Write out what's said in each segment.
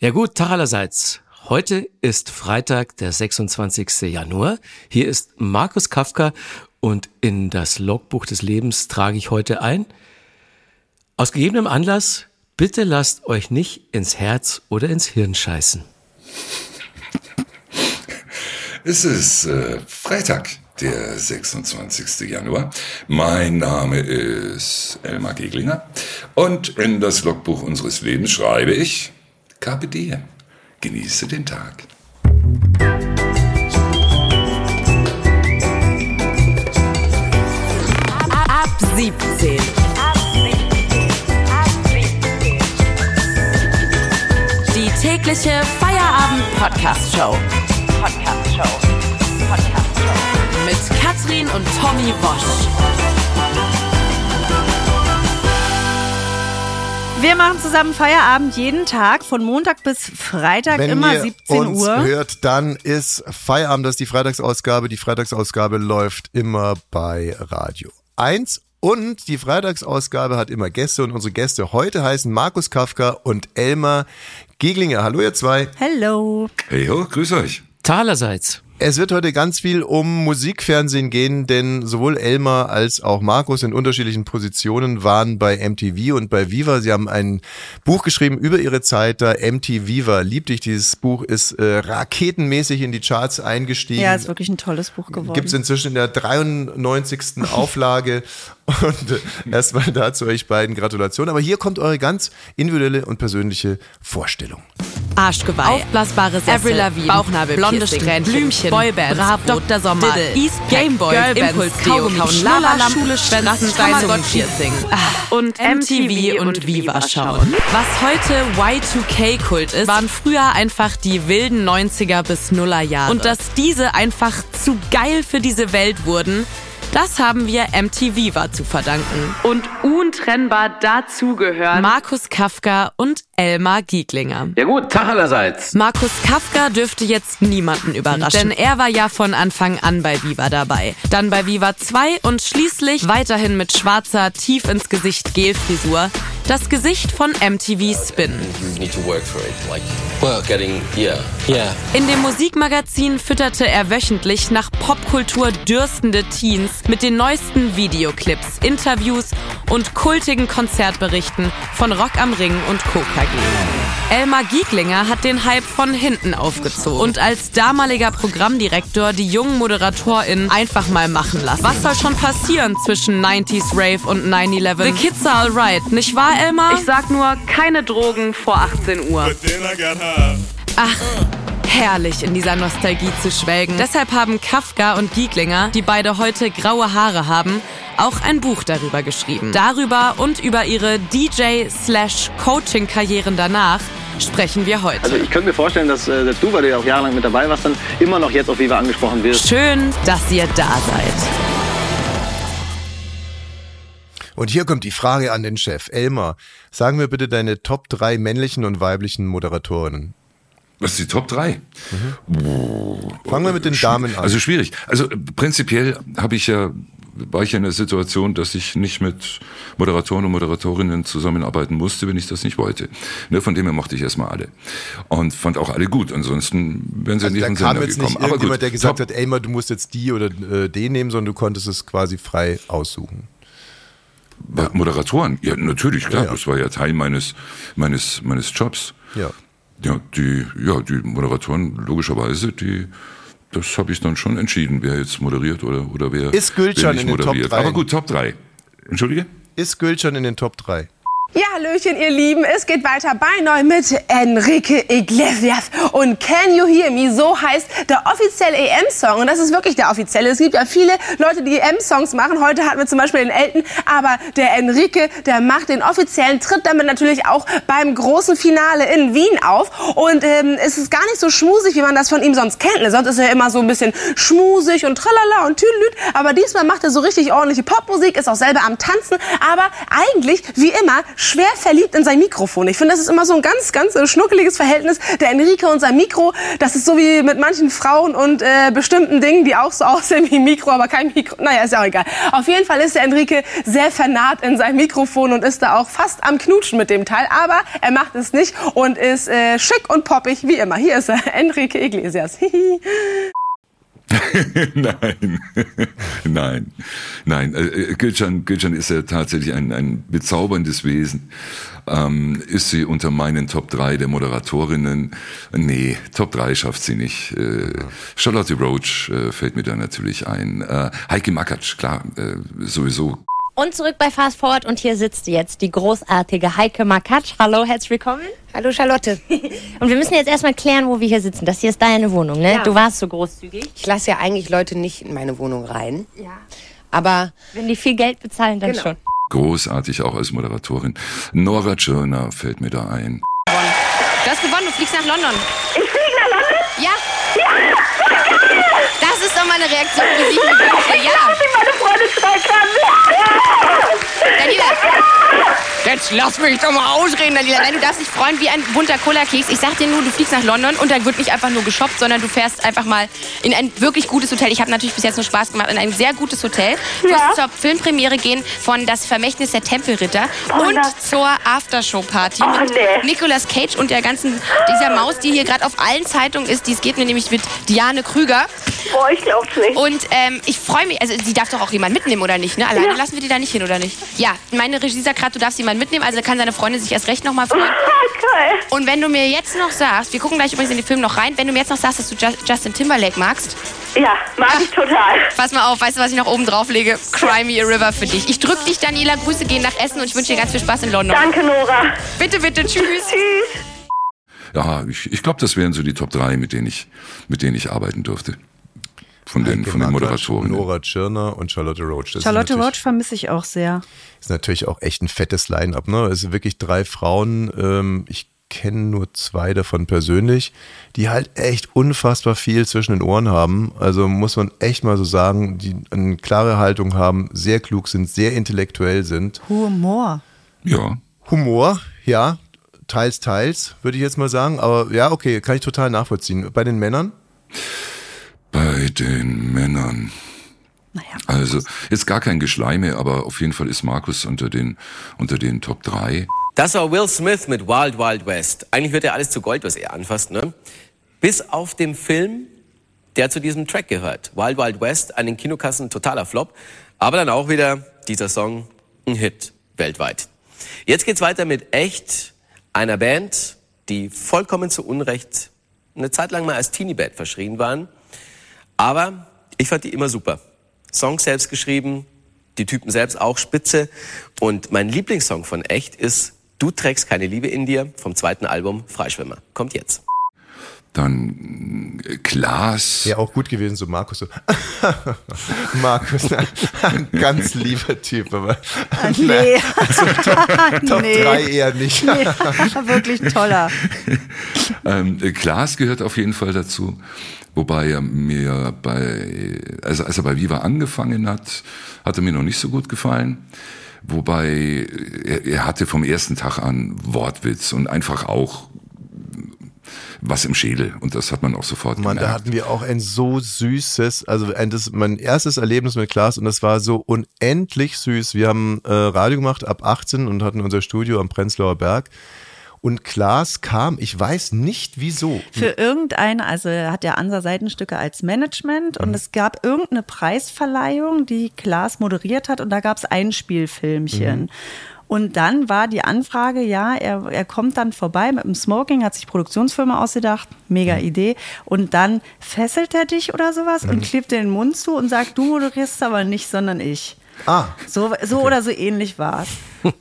Ja gut, Tag allerseits. Heute ist Freitag, der 26. Januar. Hier ist Markus Kafka und in das Logbuch des Lebens trage ich heute ein. Aus gegebenem Anlass, bitte lasst euch nicht ins Herz oder ins Hirn scheißen. Es ist äh, Freitag, der 26. Januar. Mein Name ist Elmar Geglinger und in das Logbuch unseres Lebens schreibe ich Carpe Diem. Genieße den Tag. Ab 17. Die tägliche Feierabend-Podcast-Show. Podcast-Show. Podcast-Show. Mit Katrin und Tommy Bosch. Wir machen zusammen Feierabend jeden Tag von Montag bis Freitag Wenn immer ihr 17 uns Uhr. hört, dann ist Feierabend, das ist die Freitagsausgabe. Die Freitagsausgabe läuft immer bei Radio 1 und die Freitagsausgabe hat immer Gäste und unsere Gäste heute heißen Markus Kafka und Elmar Geglinger. Hallo ihr zwei. Hello. Hey ho, grüß euch. Tag allerseits. Es wird heute ganz viel um Musikfernsehen gehen, denn sowohl Elmar als auch Markus in unterschiedlichen Positionen waren bei MTV und bei Viva. Sie haben ein Buch geschrieben über ihre Zeit da. MTV Viva liebt dich. Dieses Buch ist äh, raketenmäßig in die Charts eingestiegen. Ja, ist wirklich ein tolles Buch geworden. Gibt es inzwischen in der 93. Auflage. Und äh, erstmal dazu euch beiden Gratulation. Aber hier kommt eure ganz individuelle und persönliche Vorstellung. Arschgeweih. Aufblasbare Sessel. Avril Lavigne. Bauchnabel. Blonde Strähnchen. Blümchen. Boybands. Bravo. Dr. Sommer. Diddle. Eastpack. Gameboy. Impuls. Kaugummi. Schnullerlamp. Schule. Schwänzen. Piercing. Und MTV und Viva schauen. Was heute Y2K-Kult ist, waren früher einfach die wilden 90er bis Nuller Jahre. Und dass diese einfach zu geil für diese Welt wurden, das haben wir MTV war zu verdanken. Und untrennbar dazu gehören Markus Kafka und Elmar Gieglinger. Ja gut, Tag allerseits. Markus Kafka dürfte jetzt niemanden überraschen, denn er war ja von Anfang an bei Viva dabei. Dann bei Viva 2 und schließlich weiterhin mit schwarzer, tief ins Gesicht Gelfrisur. Das Gesicht von MTV Spin. In dem Musikmagazin fütterte er wöchentlich nach Popkultur dürstende Teens mit den neuesten Videoclips, Interviews und kultigen Konzertberichten von Rock am Ring und Co. KG. Elmar Gieglinger hat den Hype von hinten aufgezogen und als damaliger Programmdirektor die jungen ModeratorInnen einfach mal machen lassen. Was soll schon passieren zwischen 90s Rave und 9-11? The Kids are alright, nicht wahr, Elmar? Ich sag nur, keine Drogen vor 18 Uhr. Ach, herrlich in dieser Nostalgie zu schwelgen. Deshalb haben Kafka und Gieglinger, die beide heute graue Haare haben, auch ein Buch darüber geschrieben. Darüber und über ihre DJ-Coaching-Karrieren danach sprechen wir heute. Also ich könnte mir vorstellen, dass, äh, dass du, weil du ja auch jahrelang mit dabei warst, dann immer noch jetzt auf Viva angesprochen wirst. Schön, dass ihr da seid. Und hier kommt die Frage an den Chef. Elmar, sagen wir bitte deine Top 3 männlichen und weiblichen Moderatorinnen. Was ist die Top 3? Fangen wir mit den Damen an. Also schwierig. Also äh, prinzipiell habe ich ja war ich ja in der Situation, dass ich nicht mit Moderatoren und Moderatorinnen zusammenarbeiten musste, wenn ich das nicht wollte. Ne, von dem her mochte ich erstmal alle. Und fand auch alle gut. Ansonsten wären sie also nicht kam Sender jetzt gekommen. nicht Aber gut, der gesagt top. hat, Elmar, du musst jetzt die oder äh, den nehmen, sondern du konntest es quasi frei aussuchen. Bei Moderatoren, ja, natürlich, klar. Ja. Das war ja Teil meines, meines, meines Jobs. Ja. Ja, die, ja, die Moderatoren, logischerweise, die, das habe ich dann schon entschieden, wer jetzt moderiert oder, oder wer, Ist Gülcan wer nicht in den Top moderiert. drei? Aber gut, Top 3. Entschuldige? Ist Gülcan in den Top 3? Ja, Hallöchen, ihr Lieben. Es geht weiter bei neu mit Enrique Iglesias. Und Can You Hear Me? So heißt der offizielle EM-Song. Und das ist wirklich der offizielle. Es gibt ja viele Leute, die EM-Songs machen. Heute hatten wir zum Beispiel den Elton. Aber der Enrique, der macht den offiziellen, tritt damit natürlich auch beim großen Finale in Wien auf. Und ähm, es ist gar nicht so schmusig, wie man das von ihm sonst kennt. Sonst ist er immer so ein bisschen schmusig und tralala und tüdelüt. Aber diesmal macht er so richtig ordentliche Popmusik, ist auch selber am Tanzen. Aber eigentlich, wie immer, schwer verliebt in sein Mikrofon. Ich finde, das ist immer so ein ganz, ganz äh, schnuckeliges Verhältnis. Der Enrique und sein Mikro, das ist so wie mit manchen Frauen und äh, bestimmten Dingen, die auch so aussehen wie Mikro, aber kein Mikro. Naja, ist ja auch egal. Auf jeden Fall ist der Enrique sehr vernarrt in sein Mikrofon und ist da auch fast am Knutschen mit dem Teil. Aber er macht es nicht und ist äh, schick und poppig, wie immer. Hier ist er, Enrique Iglesias. nein, nein, nein. Äh, Gülcan, Gülcan ist ja tatsächlich ein, ein bezauberndes Wesen. Ähm, ist sie unter meinen Top 3 der Moderatorinnen? Nee, Top 3 schafft sie nicht. Äh, Charlotte Roach äh, fällt mir da natürlich ein. Äh, Heike Makatsch, klar, äh, sowieso und zurück bei Fast Forward und hier sitzt jetzt die großartige Heike Makatsch. Hallo, herzlich willkommen. Hallo Charlotte. und wir müssen jetzt erstmal klären, wo wir hier sitzen. Das hier ist deine Wohnung, ne? Ja. Du warst so großzügig. Ich lasse ja eigentlich Leute nicht in meine Wohnung rein. Ja. Aber wenn die viel Geld bezahlen, dann genau. schon. Großartig auch als Moderatorin. Nora Tschirner fällt mir da ein. Du hast gewonnen, du fliegst nach London. Ich fliege nach London? Ja. Ja, Das meine Reaktion, ich mir wünsche. Ja. Meine Freunde streicheln. Daniela, jetzt lass mich doch mal ausreden, Daniela. Nein, du darfst dich freuen wie ein bunter Cola-Keks. Ich sag dir nur, du fliegst nach London und da wird nicht einfach nur geshoppt, sondern du fährst einfach mal in ein wirklich gutes Hotel. Ich habe natürlich bis jetzt nur Spaß gemacht, in ein sehr gutes Hotel. Du ja. wirst zur Filmpremiere gehen von Das Vermächtnis der Tempelritter oh, und zur Aftershow-Party oh, mit nee. Nicolas Cage und der ganzen, dieser Maus, die hier gerade auf allen Zeitungen ist. Dies geht mir nämlich mit Diane Krüger. Boah, ich glaub's nicht. Und ähm, ich freue mich, also sie darf doch auch jemand mitnehmen, oder nicht? Ne? Alleine ja. lassen wir die da nicht hin, oder nicht? Ja, meine Regie sagt gerade, du darfst jemanden mitnehmen, also kann seine Freundin sich erst recht nochmal freuen. Okay. Und wenn du mir jetzt noch sagst, wir gucken gleich übrigens in den Film noch rein, wenn du mir jetzt noch sagst, dass du Justin Timberlake magst. Ja, mag ich total. Pass mal auf, weißt du, was ich noch oben drauf lege? Cry Me a River für dich. Ich drück dich, Daniela. Grüße gehen nach Essen und ich wünsche dir ganz viel Spaß in London. Danke, Nora. Bitte, bitte. Tschüss. Tschüss. Ja, ich, ich glaube, das wären so die Top 3, mit denen ich, mit denen ich arbeiten dürfte. Von den, von den Moderatoren. Nora Tschirner und Charlotte Roach. Das Charlotte Roach vermisse ich auch sehr. Ist natürlich auch echt ein fettes Line-Up. Ne? Es sind wirklich drei Frauen. Ähm, ich kenne nur zwei davon persönlich, die halt echt unfassbar viel zwischen den Ohren haben. Also muss man echt mal so sagen, die eine klare Haltung haben, sehr klug sind, sehr intellektuell sind. Humor. Ja. Humor, ja. Teils, teils, würde ich jetzt mal sagen. Aber ja, okay, kann ich total nachvollziehen. Bei den Männern? Bei den Männern. Naja, also ist gar kein Geschleime, aber auf jeden Fall ist Markus unter den, unter den Top 3. Das war Will Smith mit Wild Wild West. Eigentlich wird ja alles zu Gold, was er anfasst, ne? Bis auf den Film, der zu diesem Track gehört. Wild Wild West, an den Kinokassen totaler Flop, aber dann auch wieder dieser Song ein Hit weltweit. Jetzt geht's weiter mit echt einer Band, die vollkommen zu Unrecht eine Zeit lang mal als Teenie-Band verschrien waren. Aber ich fand die immer super. Songs selbst geschrieben, die Typen selbst auch spitze. Und mein Lieblingssong von Echt ist Du trägst keine Liebe in dir vom zweiten Album Freischwimmer. Kommt jetzt. Dann äh, Klaas. Ja, auch gut gewesen, so Markus. So. Markus, ein ganz lieber Typ, aber ah, nee. Also Top, Top nee. 3 eher nicht. Nee, wirklich toller. ähm, Klaas gehört auf jeden Fall dazu. Wobei er mir bei, also als er bei Viva angefangen hat, hat er mir noch nicht so gut gefallen. Wobei er, er hatte vom ersten Tag an Wortwitz und einfach auch was im Schädel und das hat man auch sofort Mann, gemerkt. da hatten wir auch ein so süßes, also ein, das, mein erstes Erlebnis mit Klaas und das war so unendlich süß. Wir haben äh, Radio gemacht ab 18 und hatten unser Studio am Prenzlauer Berg. Und Klaas kam, ich weiß nicht wieso. Für irgendeine, also er hat ja Ansa Seitenstücke als Management und mhm. es gab irgendeine Preisverleihung, die Klaas moderiert hat und da gab es ein Spielfilmchen. Mhm. Und dann war die Anfrage, ja, er, er kommt dann vorbei mit dem Smoking, hat sich Produktionsfirma ausgedacht, mega. Idee. Und dann fesselt er dich oder sowas mhm. und klebt dir den Mund zu und sagt, du moderierst aber nicht, sondern ich. Ah. So, so okay. oder so ähnlich war es.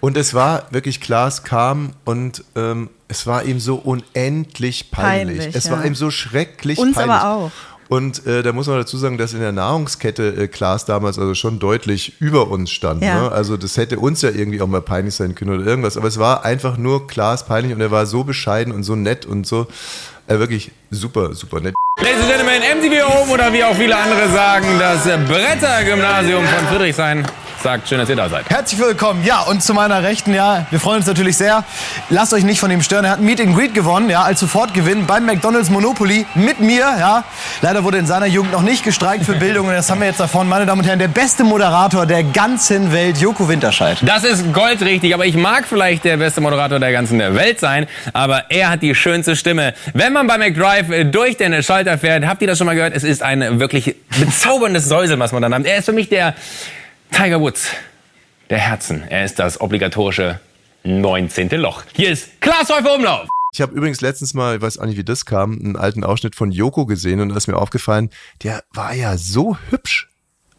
Und es war wirklich klar, es kam und ähm, es war ihm so unendlich peinlich. peinlich es ja. war ihm so schrecklich Uns peinlich. aber auch. Und äh, da muss man dazu sagen, dass in der Nahrungskette äh, Klaas damals also schon deutlich über uns stand. Ja. Ne? Also das hätte uns ja irgendwie auch mal peinlich sein können oder irgendwas. Aber es war einfach nur Klaas peinlich und er war so bescheiden und so nett und so äh, wirklich super, super nett. Ladies and Gentlemen, MTV Home oder wie auch viele andere sagen, das Bretter-Gymnasium von Friedrichshain sagt, schön, dass ihr da seid. Herzlich willkommen. Ja, und zu meiner Rechten, ja, wir freuen uns natürlich sehr. Lasst euch nicht von ihm stören. Er hat ein Meet and Greet gewonnen, ja, als Sofortgewinn beim McDonald's Monopoly mit mir, ja. Leider wurde in seiner Jugend noch nicht gestreikt für Bildung und das haben wir jetzt davon. Meine Damen und Herren, der beste Moderator der ganzen Welt, Joko Winterscheid. Das ist goldrichtig, aber ich mag vielleicht der beste Moderator der ganzen Welt sein, aber er hat die schönste Stimme. Wenn man bei McDrive durch den Schalter fährt, habt ihr das schon mal gehört? Es ist ein wirklich bezauberndes Säuseln, was man dann hat. Er ist für mich der Tiger Woods der Herzen. Er ist das obligatorische 19. Loch. Hier ist Klaas Häufer Umlauf. Ich habe übrigens letztens mal, ich weiß auch nicht, wie das kam, einen alten Ausschnitt von Joko gesehen und da ist mir aufgefallen, der war ja so hübsch.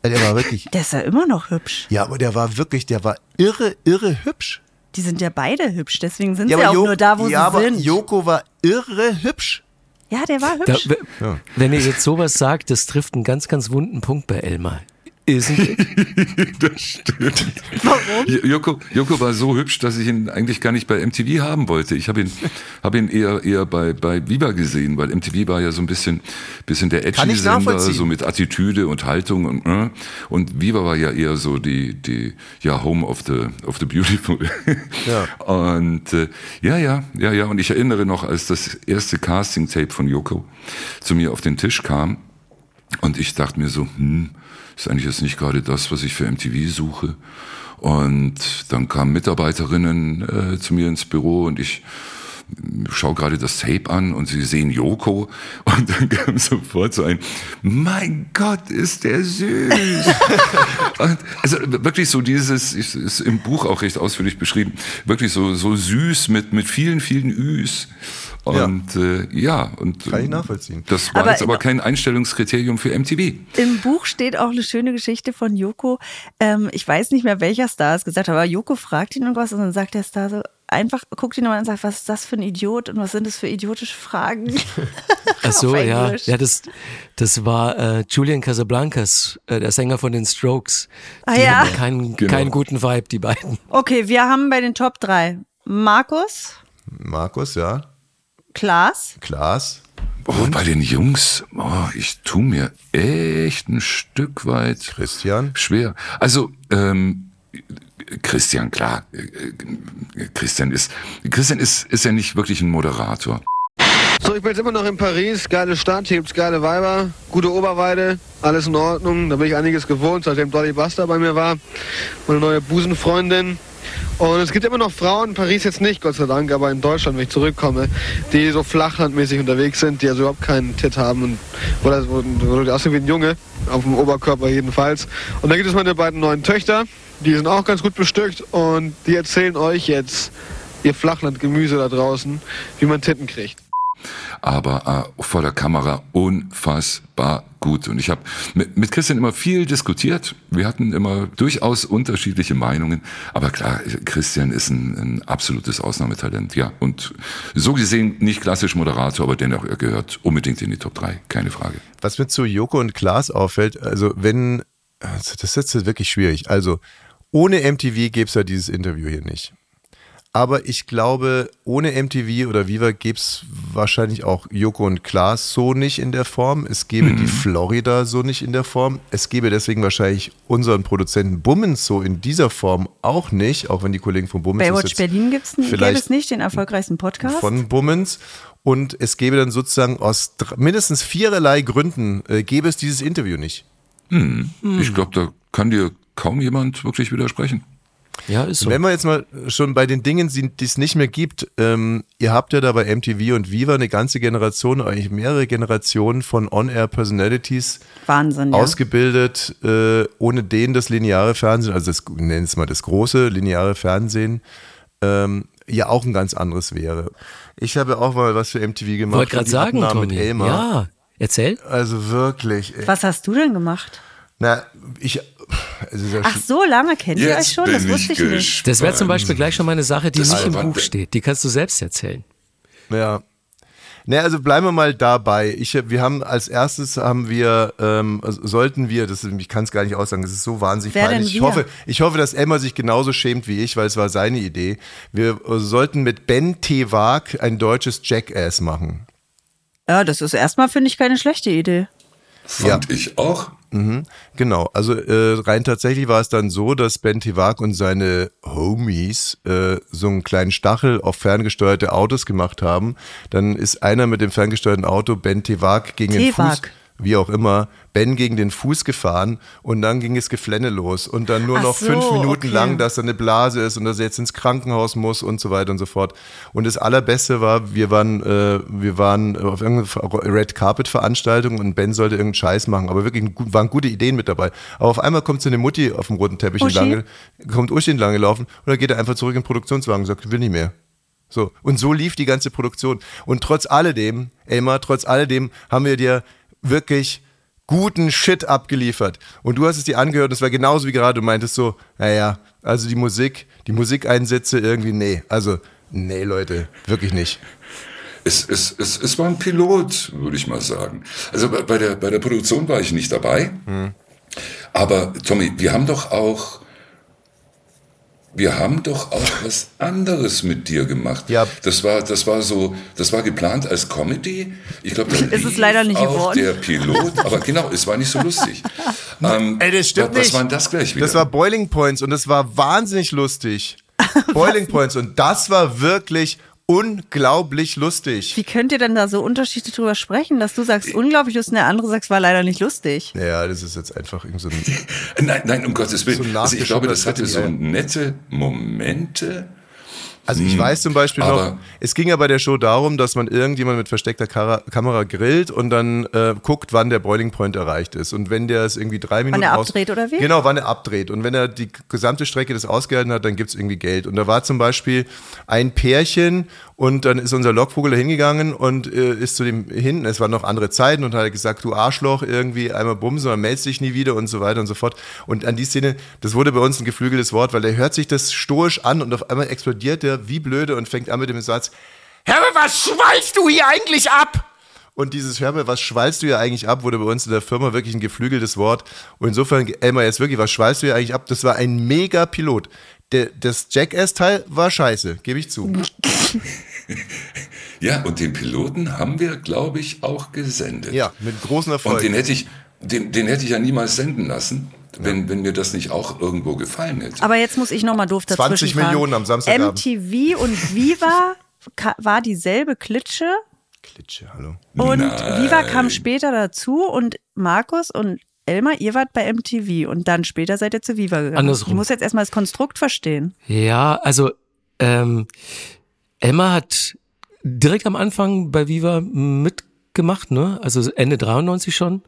Der war wirklich. Der ist ja immer noch hübsch. Ja, aber der war wirklich, der war irre, irre hübsch. Die sind ja beide hübsch, deswegen sind Ja, sie auch Jo- nur da, wo ja, sie aber sind. Joko war irre hübsch. Ja, der war Da, hübsch. w- Wenn ihr jetzt sowas sagt, das trifft einen ganz, ganz wunden Punkt bei Elmar. Isn't it? das stimmt. Warum? Joko, Joko war so hübsch, dass ich ihn eigentlich gar nicht bei MTV haben wollte. Ich habe ihn, hab ihn eher, eher bei, bei Viva gesehen, weil MTV war ja so ein bisschen, bisschen der Edgy-Sender, so mit Attitüde und Haltung und, äh, und Viva war ja eher so die, die, ja, Home of the, of the Beautiful. Ja. Und äh, ja, ja, ja, ja. Und ich erinnere noch, als das erste Casting-Tape von Joko zu mir auf den Tisch kam, und ich dachte mir so, hm, ist eigentlich jetzt nicht gerade das, was ich für MTV suche. Und dann kamen Mitarbeiterinnen äh, zu mir ins Büro und ich schaue gerade das Tape an und sie sehen Joko und dann kam sofort so ein, mein Gott, ist der süß. also wirklich so dieses, ist, ist im Buch auch recht ausführlich beschrieben, wirklich so, so süß mit, mit vielen, vielen Üs. Und ja, äh, ja und Kann ich nachvollziehen. das war Aber- jetzt aber kein Einstellungskriterium für MTV. Im Buch steht auch eine schöne Geschichte von Joko. Ähm, ich weiß nicht mehr, welcher Star es gesagt hat, aber Joko fragt ihn irgendwas und dann sagt der Star so, einfach guckt ihn nochmal an und sagt, was ist das für ein Idiot und was sind das für idiotische Fragen? Ach so, ja. Ja, das, das war äh, Julian Casablancas, äh, der Sänger von den Strokes. Ah, die ja. hatten keinen, Genau. keinen guten Vibe, die beiden. Okay, wir haben bei den Top 3 Markus, Markus, ja. Klaas, Klaas. Oh, bei den Jungs, oh, ich tu mir echt ein Stück weit Christian. schwer. Also, ähm, Christian, klar. äh, äh, Christian ist, Christian ist, ist ja nicht wirklich ein Moderator. So, ich bin jetzt immer noch in Paris. Geile Stadt, hier gibt's geile Weiber, gute Oberweide, alles in Ordnung. Da bin ich einiges gewohnt, seitdem Dolly Buster bei mir war. Meine neue Busenfreundin. Und es gibt immer noch Frauen, in Paris jetzt nicht, Gott sei Dank, aber in Deutschland, wenn ich zurückkomme, die so flachlandmäßig unterwegs sind, die also überhaupt keinen Tit haben und oder wo die aussehen wie ein Junge, auf dem Oberkörper jedenfalls. Und dann gibt es meine beiden neuen Töchter, die sind auch ganz gut bestückt und die erzählen euch jetzt, ihr Flachlandgemüse da draußen, wie man Titten kriegt. aber äh, vor der Kamera unfassbar gut. Und ich habe mit, mit Christian immer viel diskutiert. Wir hatten immer durchaus unterschiedliche Meinungen. Aber klar, Christian ist ein, ein absolutes Ausnahmetalent. Ja, und so gesehen nicht klassisch Moderator, aber dennoch er gehört unbedingt in die Top 3, keine Frage. Was mir zu Joko und Klaas auffällt, also wenn, also das ist jetzt wirklich schwierig. Also ohne MTV gäbe es ja dieses Interview hier nicht. Aber ich glaube, ohne MTV oder Viva gäbe es wahrscheinlich auch Joko und Klaas so nicht in der Form. Es gäbe die Florida so nicht in der Form. Es gäbe deswegen wahrscheinlich unseren Produzenten Bummens so in dieser Form auch nicht, auch wenn die Kollegen von Bummens Baywatch Berlin gibt's, gäbe vielleicht es nicht, den erfolgreichsten Podcast. von Bummens. Und es gäbe dann sozusagen aus mindestens viererlei Gründen, äh, gäbe es dieses Interview nicht. Hm. Ich glaube, da kann dir kaum jemand wirklich widersprechen. Ja, ist so. Wenn wir jetzt mal schon bei den Dingen sind, die es nicht mehr gibt, ähm, ihr habt ja da bei MTV und Viva eine ganze Generation, eigentlich mehrere Generationen von On-Air-Personalities Wahnsinn, ja. ausgebildet, äh, ohne denen das lineare Fernsehen, also das, nennen es mal das große lineare Fernsehen, ähm, ja auch ein ganz anderes wäre. Ich habe auch mal was für MTV gemacht. Wollte gerade sagen, Abnahme Tommy. mit Elmar. Ja, erzähl. Also wirklich. ey. Was hast du denn gemacht? Na, ich. Es ist ja Ach, so lange kennt ihr euch schon? Das wusste ich ich nicht. Das wäre zum Beispiel gleich schon mal eine Sache, die Das nicht im. Buch steht. Die kannst du selbst erzählen. Ja. Ne, also bleiben wir mal dabei. Ich, wir haben als erstes haben wir, ähm, also sollten wir, das ich kann es gar nicht aussagen, das ist so wahnsinnig Wer denn peinlich. Ich hoffe, ich hoffe, dass Emma sich genauso schämt wie ich, weil es war seine Idee. Wir äh, sollten mit Ben T. Wag ein deutsches Jackass machen. Ja, das ist erstmal, finde ich, keine schlechte Idee. Fand ich auch. Mhm, genau, also äh, rein tatsächlich war es dann so, dass Ben Tivak und seine Homies äh, so einen kleinen Stachel auf ferngesteuerte Autos gemacht haben. Dann ist einer mit dem ferngesteuerten Auto Ben Tivak gegen den Fuß. Wie auch immer, Ben gegen den Fuß gefahren und dann ging es Geflenne los und dann nur Ach noch so, fünf Minuten okay. lang, dass er eine Blase ist und dass er jetzt ins Krankenhaus muss und so weiter und so fort. Und das Allerbeste war, wir waren, äh, wir waren auf irgendeiner Red Carpet Veranstaltung und Ben sollte irgendeinen Scheiß machen, aber wirklich waren gute Ideen mit dabei. Aber auf einmal kommt so eine Mutti auf dem roten Teppich Uschi? entlang, kommt Uschi entlang gelaufen und dann geht er einfach zurück in den Produktionswagen und sagt, ich will nicht mehr. So. Und so lief die ganze Produktion. Und trotz alledem, Elmar, trotz alledem haben wir dir wirklich guten Shit abgeliefert. Und du hast es dir angehört, und es war genauso wie gerade, du meintest so, naja, also die Musik, die Musikeinsätze irgendwie, nee, also, nee, Leute, wirklich nicht. Es, es, es, es war ein Pilot, würde ich mal sagen. Also bei, der, bei der Produktion war ich nicht dabei. Aber Tommy, wir haben doch auch, wir haben doch auch was anderes mit dir gemacht. Ja. Das war, das war so, das war geplant als Comedy. Ich glaube, da Ist leider nicht auch geworden. der Pilot. Aber genau, es war nicht so lustig. ähm, Ey, das stimmt was, was nicht. war denn das gleich wieder? Das war Boiling Points und das war wahnsinnig lustig. Boiling Points und das war wirklich unglaublich lustig. Wie könnt ihr denn da so unterschiedlich drüber sprechen, dass du sagst unglaublich lustig und der andere sagt, war leider nicht lustig? Ja, das ist jetzt einfach irgend so ein. Nein, nein, um Gottes Willen. So also ich glaube, das hatte so nette Momente. Also ich Hm, weiß zum Beispiel aber- noch, es ging ja bei der Show darum, dass man irgendjemand mit versteckter Kara Kamera grillt und dann äh, guckt, wann der Boiling Point erreicht ist. Und wenn der es irgendwie drei Minuten er aus- abdreht oder wie? Genau, wann er abdreht. Und wenn er die gesamte Strecke das ausgehalten hat, dann gibt's irgendwie Geld. Und da war zum Beispiel ein Pärchen und dann ist unser Lockvogel da hingegangen und äh, ist zu dem hinten, es waren noch andere Zeiten und hat gesagt, du Arschloch, irgendwie einmal bumsen, dann meldest dich nie wieder und so weiter und so fort. Und an die Szene, das wurde bei uns ein geflügeltes Wort, weil der hört sich das stoisch an und auf einmal explodiert der wie blöde und fängt an mit dem Satz, Herr, was schweifst du hier eigentlich ab? Und dieses Hör was schwallst du hier eigentlich ab, wurde bei uns in der Firma wirklich ein geflügeltes Wort. Und insofern, Elmar, jetzt wirklich, was schwallst du hier eigentlich ab? Das war ein mega Pilot. Der, das Jackass-Teil war scheiße, gebe ich zu. Ja, und den Piloten haben wir, glaube ich, auch gesendet. Ja, mit großem Erfolg. Und den hätte ich, den, den hätte ich ja niemals senden lassen, wenn, wenn mir das nicht auch irgendwo gefallen hätte. Aber jetzt muss ich nochmal doof dazwischen 20 fragen. Millionen am Samstagabend. MTV und Viva war dieselbe Klitsche Klitsche, hallo. und Nein. Viva kam später dazu und Markus und Elmar, ihr wart bei MTV und dann später seid ihr zu Viva gegangen. Andersrum. Ich muss jetzt erstmal das Konstrukt verstehen. Ja, also ähm, Emma hat direkt am Anfang bei Viva mitgemacht, ne? Also Ende 93 schon.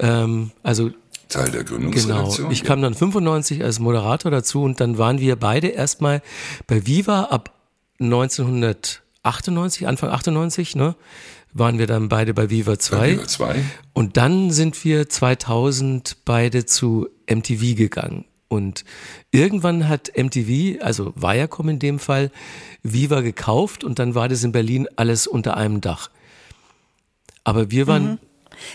Ähm, also Teil der Genau. Gründungsredaktion. Ich kam dann 95 als Moderator dazu und dann waren wir beide erstmal bei Viva ab 1998, Anfang 98, ne? Waren wir dann beide bei Viva 2. Bei Viva 2. Und dann sind wir 2000 beide zu MTV gegangen. Und irgendwann hat MTV, also Viacom in dem Fall, Viva gekauft und dann war das in Berlin alles unter einem Dach. Aber wir waren,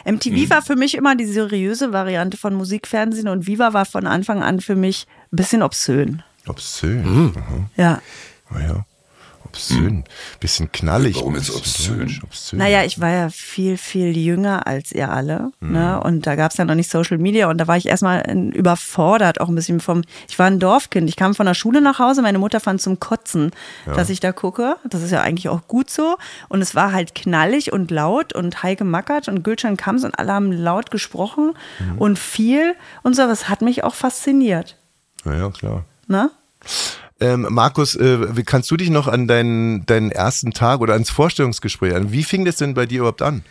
MTV Hm. war für mich immer die seriöse Variante von Musikfernsehen und Viva war von Anfang an für mich ein bisschen obszön. Obszön. Mhm. Aha. Ja. Oh ja. Obszön. Bisschen knallig. Warum jetzt Bisschen obszön? obszön. Naja, ich war ja viel, viel jünger als ihr alle. Mhm. Ne? Und da gab es ja noch nicht Social Media und da war ich erstmal überfordert, auch ein bisschen vom. Ich war ein Dorfkind. Ich kam von der Schule nach Hause, meine Mutter fand zum Kotzen, Ja. dass ich da gucke. Das ist ja eigentlich auch gut so. Und es war halt knallig und laut und Heike Mackert und Gülcan Kams und alle haben laut gesprochen Mhm. und viel und so. Das hat mich auch fasziniert. Ja, ja, klar. Ne? Ähm, Markus, äh, kannst du dich noch an deinen, deinen ersten Tag oder ans Vorstellungsgespräch an? Wie fing das denn bei dir überhaupt an?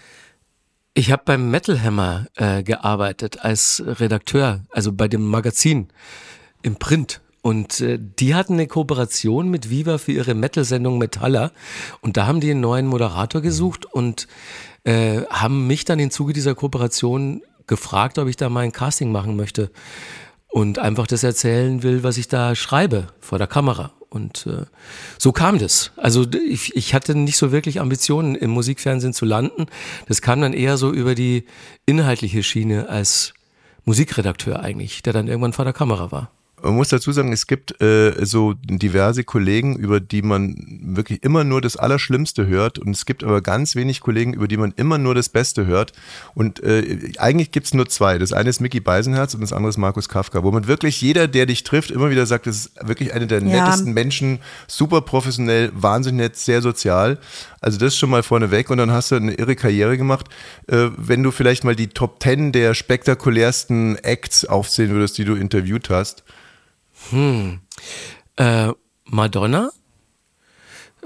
Ich habe beim Metal Hammer äh, gearbeitet als Redakteur, also bei dem Magazin im Print. Und äh, die hatten eine Kooperation mit Viva für ihre Metal-Sendung Metaller. Und da haben die einen neuen Moderator gesucht und äh, haben mich dann im Zuge dieser Kooperation gefragt, ob ich da mal ein Casting machen möchte. Und einfach das erzählen will, was ich da schreibe vor der Kamera. Und äh, so kam das. Also ich, ich hatte nicht so wirklich Ambitionen, im Musikfernsehen zu landen. Das kam dann eher so über die inhaltliche Schiene als Musikredakteur eigentlich, der dann irgendwann vor der Kamera war. Man muss dazu sagen, es gibt äh, so diverse Kollegen, über die man wirklich immer nur das Allerschlimmste hört. Und es gibt aber ganz wenig Kollegen, über die man immer nur das Beste hört. Und äh, eigentlich gibt's nur zwei. Das eine ist Mickey Beisenherz und das andere ist Markus Kafka, wo man wirklich jeder, der dich trifft, immer wieder sagt, das ist wirklich eine der Ja. nettesten Menschen, super professionell, wahnsinnig nett, sehr sozial. Also das schon mal vorneweg und dann hast du eine irre Karriere gemacht. Äh, wenn du vielleicht mal die Top 10 der spektakulärsten Acts aufzählen würdest, die du interviewt hast. Hm. Äh, Madonna?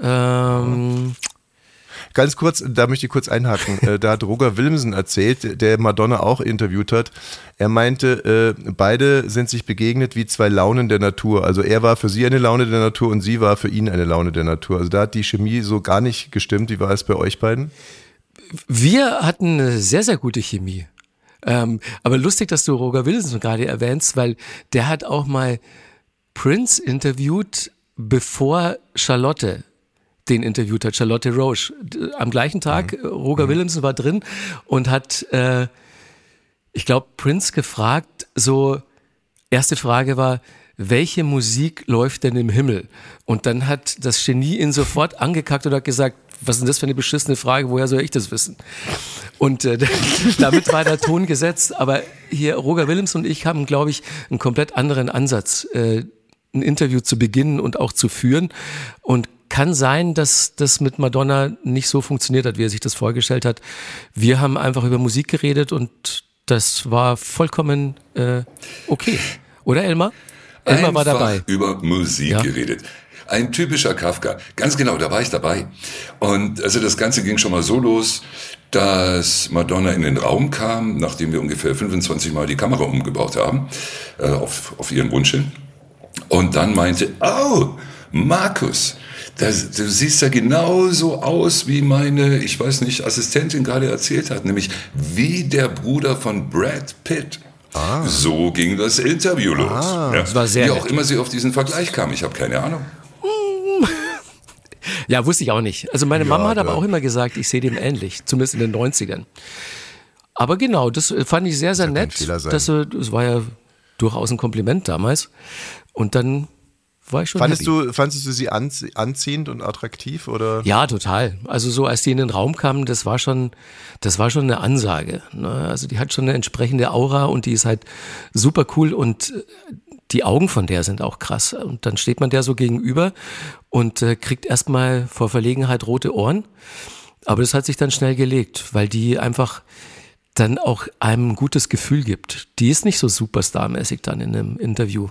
Ähm, Ganz kurz, da möchte ich kurz einhaken. Äh, Da hat Roger Willemsen erzählt, der Madonna auch interviewt hat. Er meinte, äh, beide sind sich begegnet wie zwei Launen der Natur. Also er war für sie eine Laune der Natur und sie war für ihn eine Laune der Natur. Also da hat die Chemie so gar nicht gestimmt. Wie war es bei euch beiden? Wir hatten eine sehr, sehr gute Chemie. Ähm, aber lustig, dass du Roger Wilson gerade erwähnst, weil der hat auch mal Prince interviewt, bevor Charlotte den interviewt hat, Charlotte Roche. Am gleichen Tag, äh, Roger Williamson war drin und hat, äh, ich glaube, Prince gefragt, so, erste Frage war, welche Musik läuft denn im Himmel? Und dann hat das Genie ihn sofort angekackt und hat gesagt, was ist denn das für eine beschissene Frage, woher soll ich das wissen? Und äh, damit war der Ton gesetzt. Aber hier, Roger Willems und ich haben, glaube ich, einen komplett anderen Ansatz, äh, ein Interview zu beginnen und auch zu führen. Und kann sein, dass das mit Madonna nicht so funktioniert hat, wie er sich das vorgestellt hat. Wir haben einfach über Musik geredet und das war vollkommen äh, okay. Oder Elmar? Elmar war Einfach dabei. über Musik Ja. geredet. Ein typischer Kafka. Ganz genau, da war ich dabei. Und also das Ganze ging schon mal so los, dass Madonna in den Raum kam, nachdem wir ungefähr 25 Mal die Kamera umgebaut haben, äh, auf, auf ihren Wunsch hin. Und dann meinte, oh, Markus, das, du siehst ja genauso aus, wie meine, ich weiß nicht, Assistentin gerade erzählt hat, nämlich wie der Bruder von Brad Pitt. So ging das Interview los. Ah, ja. das war sehr Wie auch nett. immer sie auf diesen Vergleich kam, ich habe keine Ahnung. Ja, wusste ich auch nicht. Also meine Mama hat da- aber auch immer gesagt, ich sehe dem ähnlich, zumindest in den 90ern. Aber genau, das fand ich sehr, sehr nett. Das, äh, das war ja durchaus ein Kompliment damals. Und dann war ich schon Fandest happy. du, fandest du sie anzie- anziehend und attraktiv oder? Ja, total. Also so, als die in den Raum kamen, das war schon, das war schon eine Ansage. Ne? Also die hat schon eine entsprechende Aura und die ist halt super cool und äh, die Augen von der sind auch krass. Und dann steht man der so gegenüber und äh, kriegt erstmal vor Verlegenheit rote Ohren. Aber das hat sich dann schnell gelegt, weil die einfach dann auch einem ein gutes Gefühl gibt. Die ist nicht so superstarmäßig dann in einem Interview.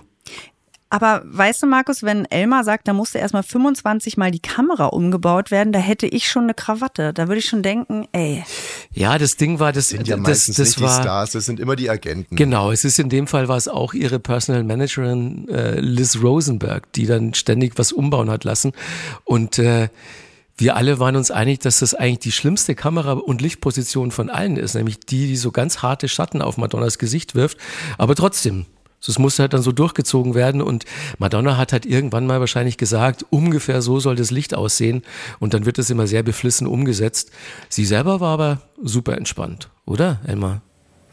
Aber weißt du, Markus, wenn Elmar sagt, da musste erstmal 25 Mal die Kamera umgebaut werden, da hätte ich schon eine Krawatte. Da würde ich schon denken, ey. Ja, das Ding war, das, Sind ja das, meistens das nicht war, die Stars, das sind immer die Agenten. Genau, es ist in dem Fall war es auch ihre Personal Managerin äh, Liz Rosenberg, die dann ständig was umbauen hat lassen. Und äh, wir alle waren uns einig, dass das eigentlich die schlimmste Kamera- und Lichtposition von allen ist, nämlich die, die so ganz harte Schatten auf Madonnas Gesicht wirft. Aber trotzdem, es musste halt dann so durchgezogen werden und Madonna hat halt irgendwann mal wahrscheinlich gesagt, ungefähr so soll das Licht aussehen und dann wird es immer sehr beflissen umgesetzt. Sie selber war aber super entspannt, oder, Elmar?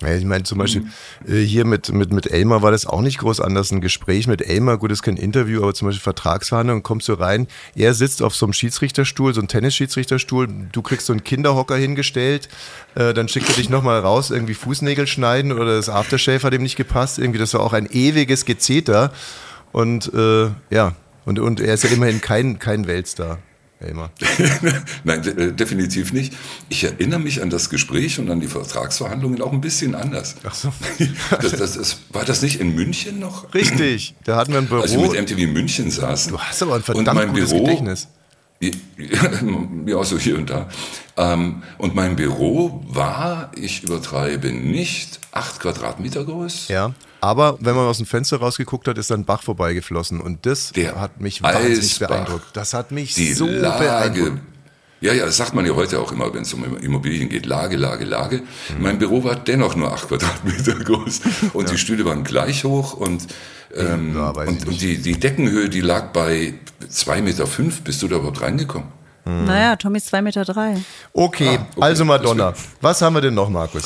Ja, ich meine zum Beispiel äh, hier mit, mit, mit Elmar war das auch nicht groß anders. Ein Gespräch mit Elmar, gut, ist kein Interview, aber zum Beispiel Vertragsverhandlung, kommst du rein, er sitzt auf so einem Schiedsrichterstuhl, so einem Tennisschiedsrichterstuhl, du kriegst so einen Kinderhocker hingestellt, äh, dann schickt er dich nochmal raus, irgendwie Fußnägel schneiden oder das Aftershave hat ihm nicht gepasst, irgendwie, das war auch ein ewiges Gezeter und äh, ja, und, und er ist ja immerhin kein, kein Weltstar. Elmar. Nein, de äh, definitiv nicht. Ich erinnere mich an das Gespräch und an die Vertragsverhandlungen auch ein bisschen anders. Ach so. Das, das, das, war das nicht in München noch? Richtig, da hatten wir ein Büro. Als wir mit MTV München saßen. Du hast aber ein verdammt gutes Büro, Gedächtnis. Ja, so hier und da. Ähm, und mein Büro war, ich übertreibe nicht, acht Quadratmeter groß. Ja. Aber wenn man aus dem Fenster rausgeguckt hat, ist dann ein Bach vorbeigeflossen. Und das hat mich wahnsinnig Eisbach. beeindruckt. Das hat mich Die so Lage. beeindruckt. Ja, ja, das sagt man ja heute auch immer, wenn es um Immobilien geht. Lage, Lage, Lage. Mhm. Mein Büro war dennoch nur acht Quadratmeter groß. Und die Stühle waren gleich hoch und, ähm, und, und die, die Deckenhöhe, die lag bei zwei Meter. fünf. Bist du da überhaupt reingekommen? Naja, Tommy ist zwei Meter. Drei. Okay, Ah, okay, also Madonna. Was haben wir denn noch, Markus?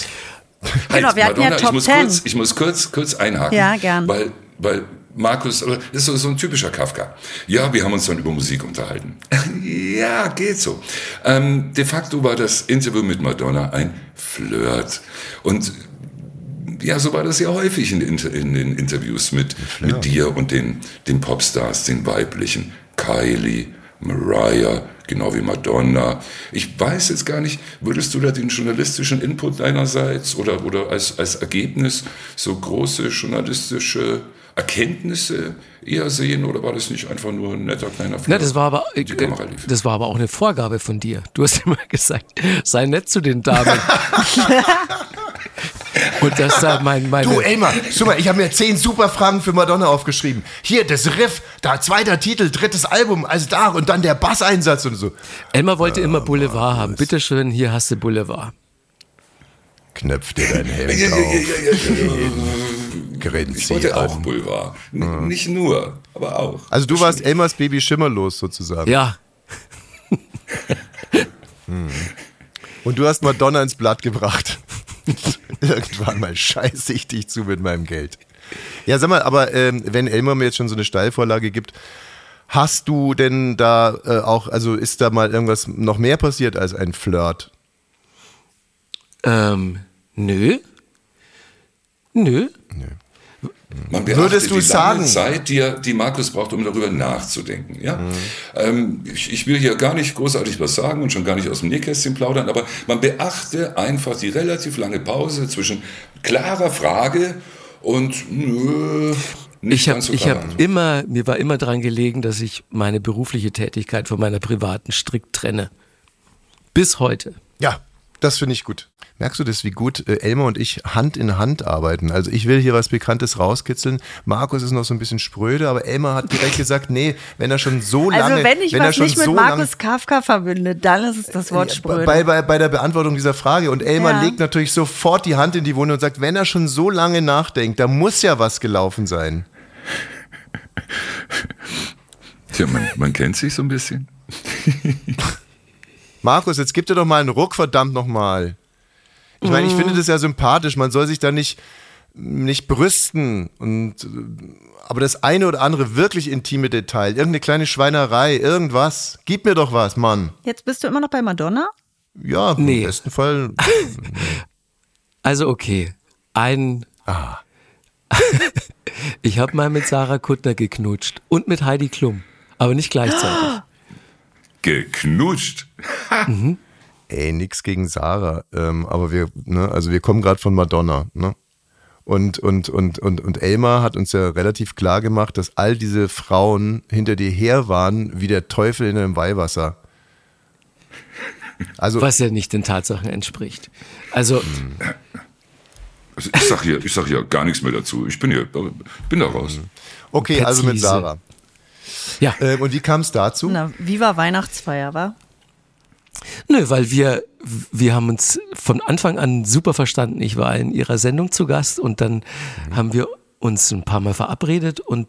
Genau, wir hatten ja Madonna, Top ich muss 10. kurz, ich muss kurz, kurz einhaken. Ja, gern. Weil, weil Markus, das ist so, so ein typischer Kafka. Ja, wir haben uns dann über Musik unterhalten. ja, geht so. Ähm, de facto war das Interview mit Madonna ein Flirt. Und ja, so war das ja häufig in, den Inter- in den Interviews mit, mit dir und den, den Popstars, den weiblichen. Kylie, Mariah, genau wie Madonna. Ich weiß jetzt gar nicht, würdest du da den journalistischen Input deinerseits oder, oder als, als Ergebnis so große journalistische Erkenntnisse eher sehen oder war das nicht einfach nur ein netter kleiner Na, Flirt? das war aber, äh, das war aber auch eine Vorgabe von dir. Du hast immer gesagt, sei nett zu den Damen. Und das da mein, meine. Du, Elmar, mal, ich habe mir zehn super Fragen für Madonna aufgeschrieben. Hier, das Riff, da zweiter Titel, drittes Album, also da und dann der Basseinsatz und so. Elmar wollte immer Boulevard haben. Bitteschön, hier hast du Boulevard. Knöpf dir dein Hemd Ja, ja, ja, ja, ja, ja. auf. Grenze Ich wollte auch. Boulevard. N Nicht nur, aber auch. Also du warst Elmars Baby schimmerlos sozusagen. Ja. Und du hast Madonna ins Blatt gebracht. Irgendwann mal scheiße ich dich zu mit meinem Geld. Ja, sag mal, aber ähm, wenn Elmar mir jetzt schon so eine Steilvorlage gibt, hast du denn da äh, auch, also ist da mal irgendwas noch mehr passiert als ein Flirt? Ähm, nö. Nö. Man beachte Würdest du die lange sagen- Zeit, die, er- die Markus braucht, um darüber nachzudenken. Ja? Ähm, ich, ich will hier gar nicht großartig was sagen und schon gar nicht aus dem Nähkästchen plaudern, aber man beachte einfach die relativ lange Pause zwischen klarer Frage und nö, nicht Ich habe ganz so hab immer, mir war immer dran gelegen, dass ich meine berufliche Tätigkeit von meiner privaten strikt trenne. Bis heute. Ja, das finde ich gut. Merkst du das, wie gut äh, Elmar und ich Hand in Hand arbeiten? Also ich will hier was Bekanntes rauskitzeln. Markus ist noch so ein bisschen spröde, aber Elmar hat direkt gesagt, nee, wenn er schon so lange... Also wenn ich er was schon nicht mit so Markus Kafka verbinde, dann ist es das Wort Spröde. bei, bei, bei der Beantwortung dieser Frage. Und Elmar Ja. legt natürlich sofort die Hand in die Wunde und sagt, wenn er schon so lange nachdenkt, da muss ja was gelaufen sein. Tja, man, man kennt sich so ein bisschen. Markus, jetzt gib dir doch mal einen Ruck, verdammt nochmal. Ich meine, ich Mhm. finde das ja sympathisch. Man soll sich da nicht, nicht brüsten. Und, aber das eine oder andere wirklich intime Detail, irgendeine kleine Schweinerei, irgendwas. Gib mir doch was, Mann. Jetzt bist du immer noch bei Madonna? Ja, Nee. im besten Fall. Also okay, ein. Ah. ich habe mal mit Sarah Kuttner geknutscht und mit Heidi Klum, aber nicht gleichzeitig. Geknutscht. Ey, nix gegen Sarah. Ähm, aber wir, ne, also wir kommen gerade von Madonna, ne? Und, und, und, und, und Elmar hat uns ja relativ klar gemacht, dass all diese Frauen hinter dir her waren, wie der Teufel in einem Weihwasser. Also, Was ja nicht den Tatsachen entspricht. Also, Also ich sag hier, ich sag hier gar nichts mehr dazu. Ich bin hier, bin da raus. okay, also mit Präzise. Sarah. Ja. Ähm, und wie kam es dazu? Na, Viva Weihnachtsfeier, war? nö, weil wir, wir haben uns von Anfang an super verstanden. Ich war in ihrer Sendung zu Gast und dann haben wir uns ein paar Mal verabredet und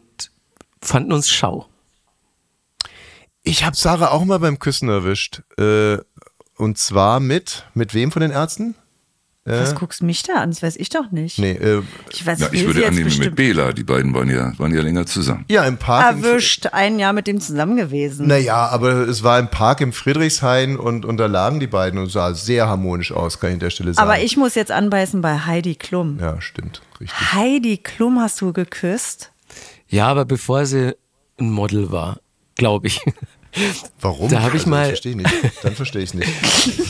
fanden uns schau. Ich habe Sarah auch mal beim Küssen erwischt. Äh, und zwar mit, mit wem von den Ärzten? Äh, Was guckst du mich da an? Das weiß ich doch nicht. nee, äh, Ich weiß, Ja, ich würde annehmen mit bestimmt Bela. Die beiden waren ja, waren ja länger zusammen. ja, im Park. im- erwischt. Ein Jahr mit dem zusammen gewesen. Naja, aber es war im Park im Friedrichshain und, und da lagen die beiden und sah sehr harmonisch aus, kann ich an der Stelle sagen. Aber ich muss jetzt anbeißen bei Heidi Klum. Ja, stimmt. Richtig. Heidi Klum hast du geküsst? Ja, aber bevor sie ein Model war, glaube ich. Warum? Da habe ich Also, mal. verstehe nicht. Dann verstehe ich nicht.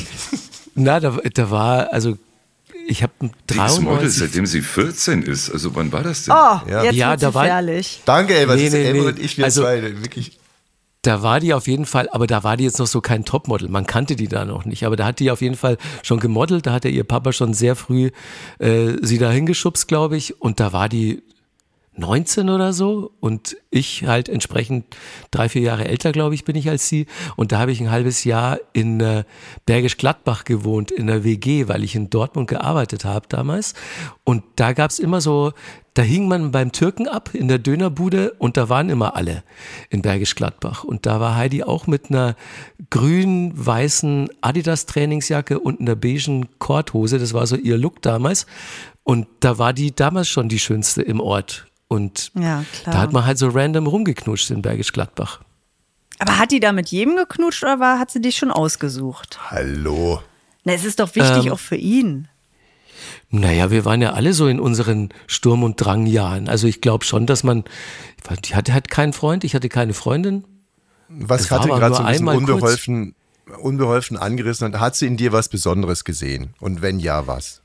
Na, da, da war, also ich habe Die ist Model, 93. seitdem sie 14 ist. Also wann war das denn? Oh, Ja. jetzt Ja, da war- gefährlich. Danke, Elva. Nee, Nee, nee. und ich, wir Also- zwei. Wirklich. Da war die auf jeden Fall, aber da war die jetzt noch so kein Topmodel. Man kannte die da noch nicht. Aber da hat die auf jeden Fall schon gemodelt. Da hatte ihr Papa schon sehr früh äh, sie da hingeschubst, glaube ich. Und da war die 19 oder so. Und ich halt entsprechend drei, vier Jahre älter, glaube ich, bin ich als sie. Und da habe ich ein halbes Jahr in äh, Bergisch Gladbach gewohnt, in der WG, weil ich in Dortmund gearbeitet habe damals. Und da gab's immer so, da hing man beim Türken ab in der Dönerbude und da waren immer alle in Bergisch Gladbach. Und da war Heidi auch mit einer grün-weißen Adidas-Trainingsjacke und einer beigen Korthose. Das war so ihr Look damals. Und da war die damals schon die schönste im Ort. Und Ja, klar. da hat man halt so random rumgeknutscht in Bergisch Gladbach. Aber hat die da mit jedem geknutscht oder war, hat sie dich schon ausgesucht? Hallo. Na, es ist doch wichtig Ähm, auch für ihn. Naja, wir waren ja alle so in unseren Sturm- und Drangjahren. Also ich glaube schon, dass man, ich hatte halt keinen Freund, ich hatte keine Freundin. Was war hatte gerade so ein bisschen kurz. unbeholfen, unbeholfen angerissen? Und Hat sie in dir was Besonderes gesehen? Und wenn ja, was?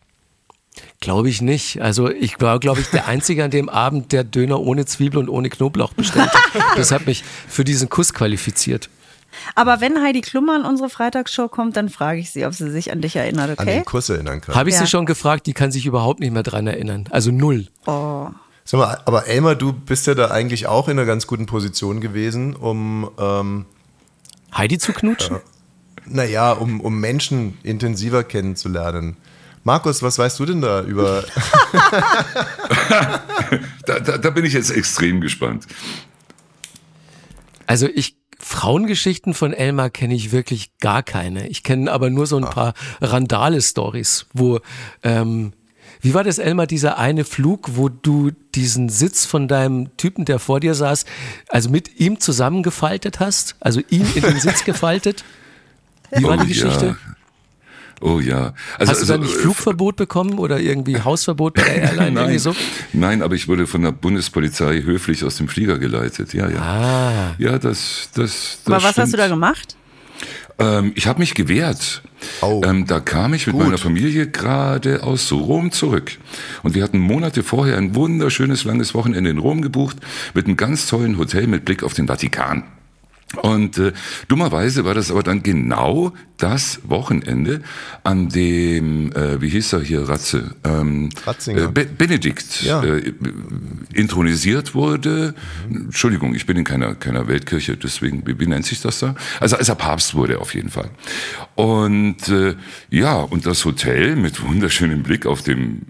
Glaube ich nicht. Also ich war, glaube ich, der Einzige an dem Abend, der Döner ohne Zwiebel und ohne Knoblauch bestellt hat. Das hat mich für diesen Kuss qualifiziert. Aber wenn Heidi Klummer in unsere Freitagsshow kommt, dann frage ich sie, ob sie sich an dich erinnert, An okay? den Kuss erinnern kann. Habe ich Ja. sie schon gefragt, die kann sich überhaupt nicht mehr dran erinnern. Also null. Oh. Sag mal, aber Elmar, du bist ja da eigentlich auch in einer ganz guten Position gewesen, um ähm, Heidi zu knutschen? naja, um, um Menschen intensiver kennenzulernen. Markus, was weißt du denn da über Da, da, da bin ich jetzt extrem gespannt. Also ich Frauengeschichten von Elmar kenne ich wirklich gar keine. Ich kenne aber nur so ein paar Randale-Stories, wo ähm, wie war das, Elmar, dieser eine Flug, wo du diesen Sitz von deinem Typen, der vor dir saß, also mit ihm zusammengefaltet hast? Also ihn in den Sitz gefaltet? Wie war Oh die Geschichte? Ja. Oh ja. Also, Hast du dann nicht äh, Flugverbot bekommen oder irgendwie Hausverbot bei der Airline? irgendwie Nein, so? nein, aber ich wurde von der Bundespolizei höflich aus dem Flieger geleitet. Ja, ja. Ah. Ja, das, das, das Aber was hast stimmt. du da gemacht? Ähm, ich habe mich gewehrt. Oh. Ähm, da kam ich mit meiner Familie gerade aus Rom zurück. Und wir hatten Monate vorher ein wunderschönes langes Wochenende in Rom gebucht mit einem ganz tollen Hotel mit Blick auf den Vatikan. Und äh, dummerweise war das aber dann genau das Wochenende, an dem, äh, wie hieß er hier, Ratze, ähm, Ratzinger. äh, Be Benedikt Ja. äh, intronisiert wurde. Entschuldigung, ich bin in keiner, keiner Weltkirche, deswegen, wie, wie nennt sich das da? Also als er Papst wurde auf jeden Fall. Und äh, ja, und das Hotel mit wunderschönem Blick auf den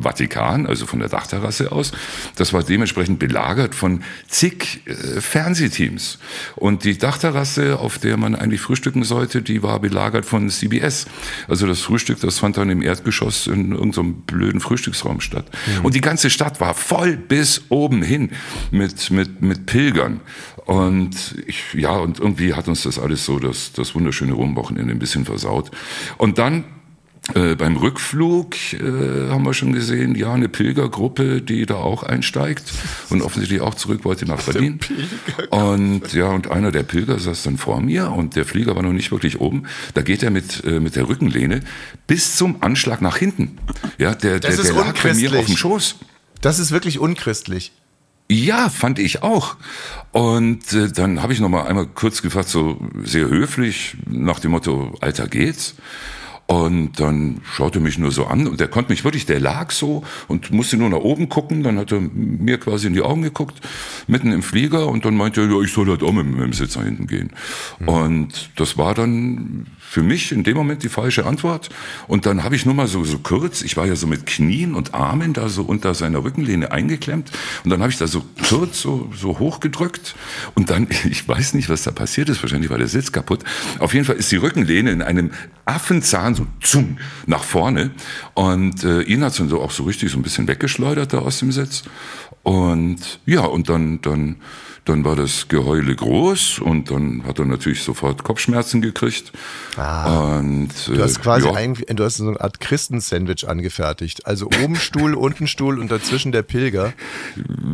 Vatikan, also von der Dachterrasse aus, das war dementsprechend belagert von zig äh, Fernsehteams. Und die Dachterrasse, auf der man eigentlich frühstücken sollte, die war belagert von CBS. Also das Frühstück, das fand dann im Erdgeschoss in irgendeinem blöden Frühstücksraum statt. Und die ganze Stadt war voll bis oben hin mit, mit, mit Pilgern. Und ich, ja, und irgendwie hat uns das alles so, das, das wunderschöne Romwochenende ein bisschen versaut. Und dann äh, beim Rückflug äh, haben wir schon gesehen, ja, eine Pilgergruppe, die da auch einsteigt und offensichtlich auch zurück wollte nach Berlin. Und ja, und einer der Pilger saß dann vor mir und der Flieger war noch nicht wirklich oben. Da geht er mit, äh, mit der Rückenlehne bis zum Anschlag nach hinten. Ja, der, der, Das der lag bei mir auf dem Schoß. Das ist wirklich unchristlich. Ja, fand ich auch. Und äh, dann habe ich noch mal einmal kurz gefragt, so sehr höflich, nach dem Motto, Alter, geht's? Und dann schaute er mich nur so an und der konnte mich wirklich, der lag so und musste nur nach oben gucken. Dann hat er mir quasi in die Augen geguckt, mitten im Flieger und dann meinte er, ja, ich soll halt auch mit, mit dem Sitz nach hinten gehen. Und das war dann für mich in dem Moment die falsche Antwort. Und dann habe ich nur mal so, so kurz, ich war ja so mit Knien und Armen da so unter seiner Rückenlehne eingeklemmt und dann habe ich da so kurz so, so hochgedrückt und dann, ich weiß nicht, was da passiert ist, wahrscheinlich war der Sitz kaputt. Auf jeden Fall ist die Rückenlehne in einem Affenzahn so zum nach vorne. Und äh, ihn hat dann so auch so richtig so ein bisschen weggeschleudert da aus dem Sitz. Und ja und dann dann dann war das Geheule groß und dann hat er natürlich sofort Kopfschmerzen gekriegt. und, Ah. Du hast quasi ja, ein, du hast so eine Art Christensandwich angefertigt. Also oben Stuhl, unten Stuhl und dazwischen der Pilger.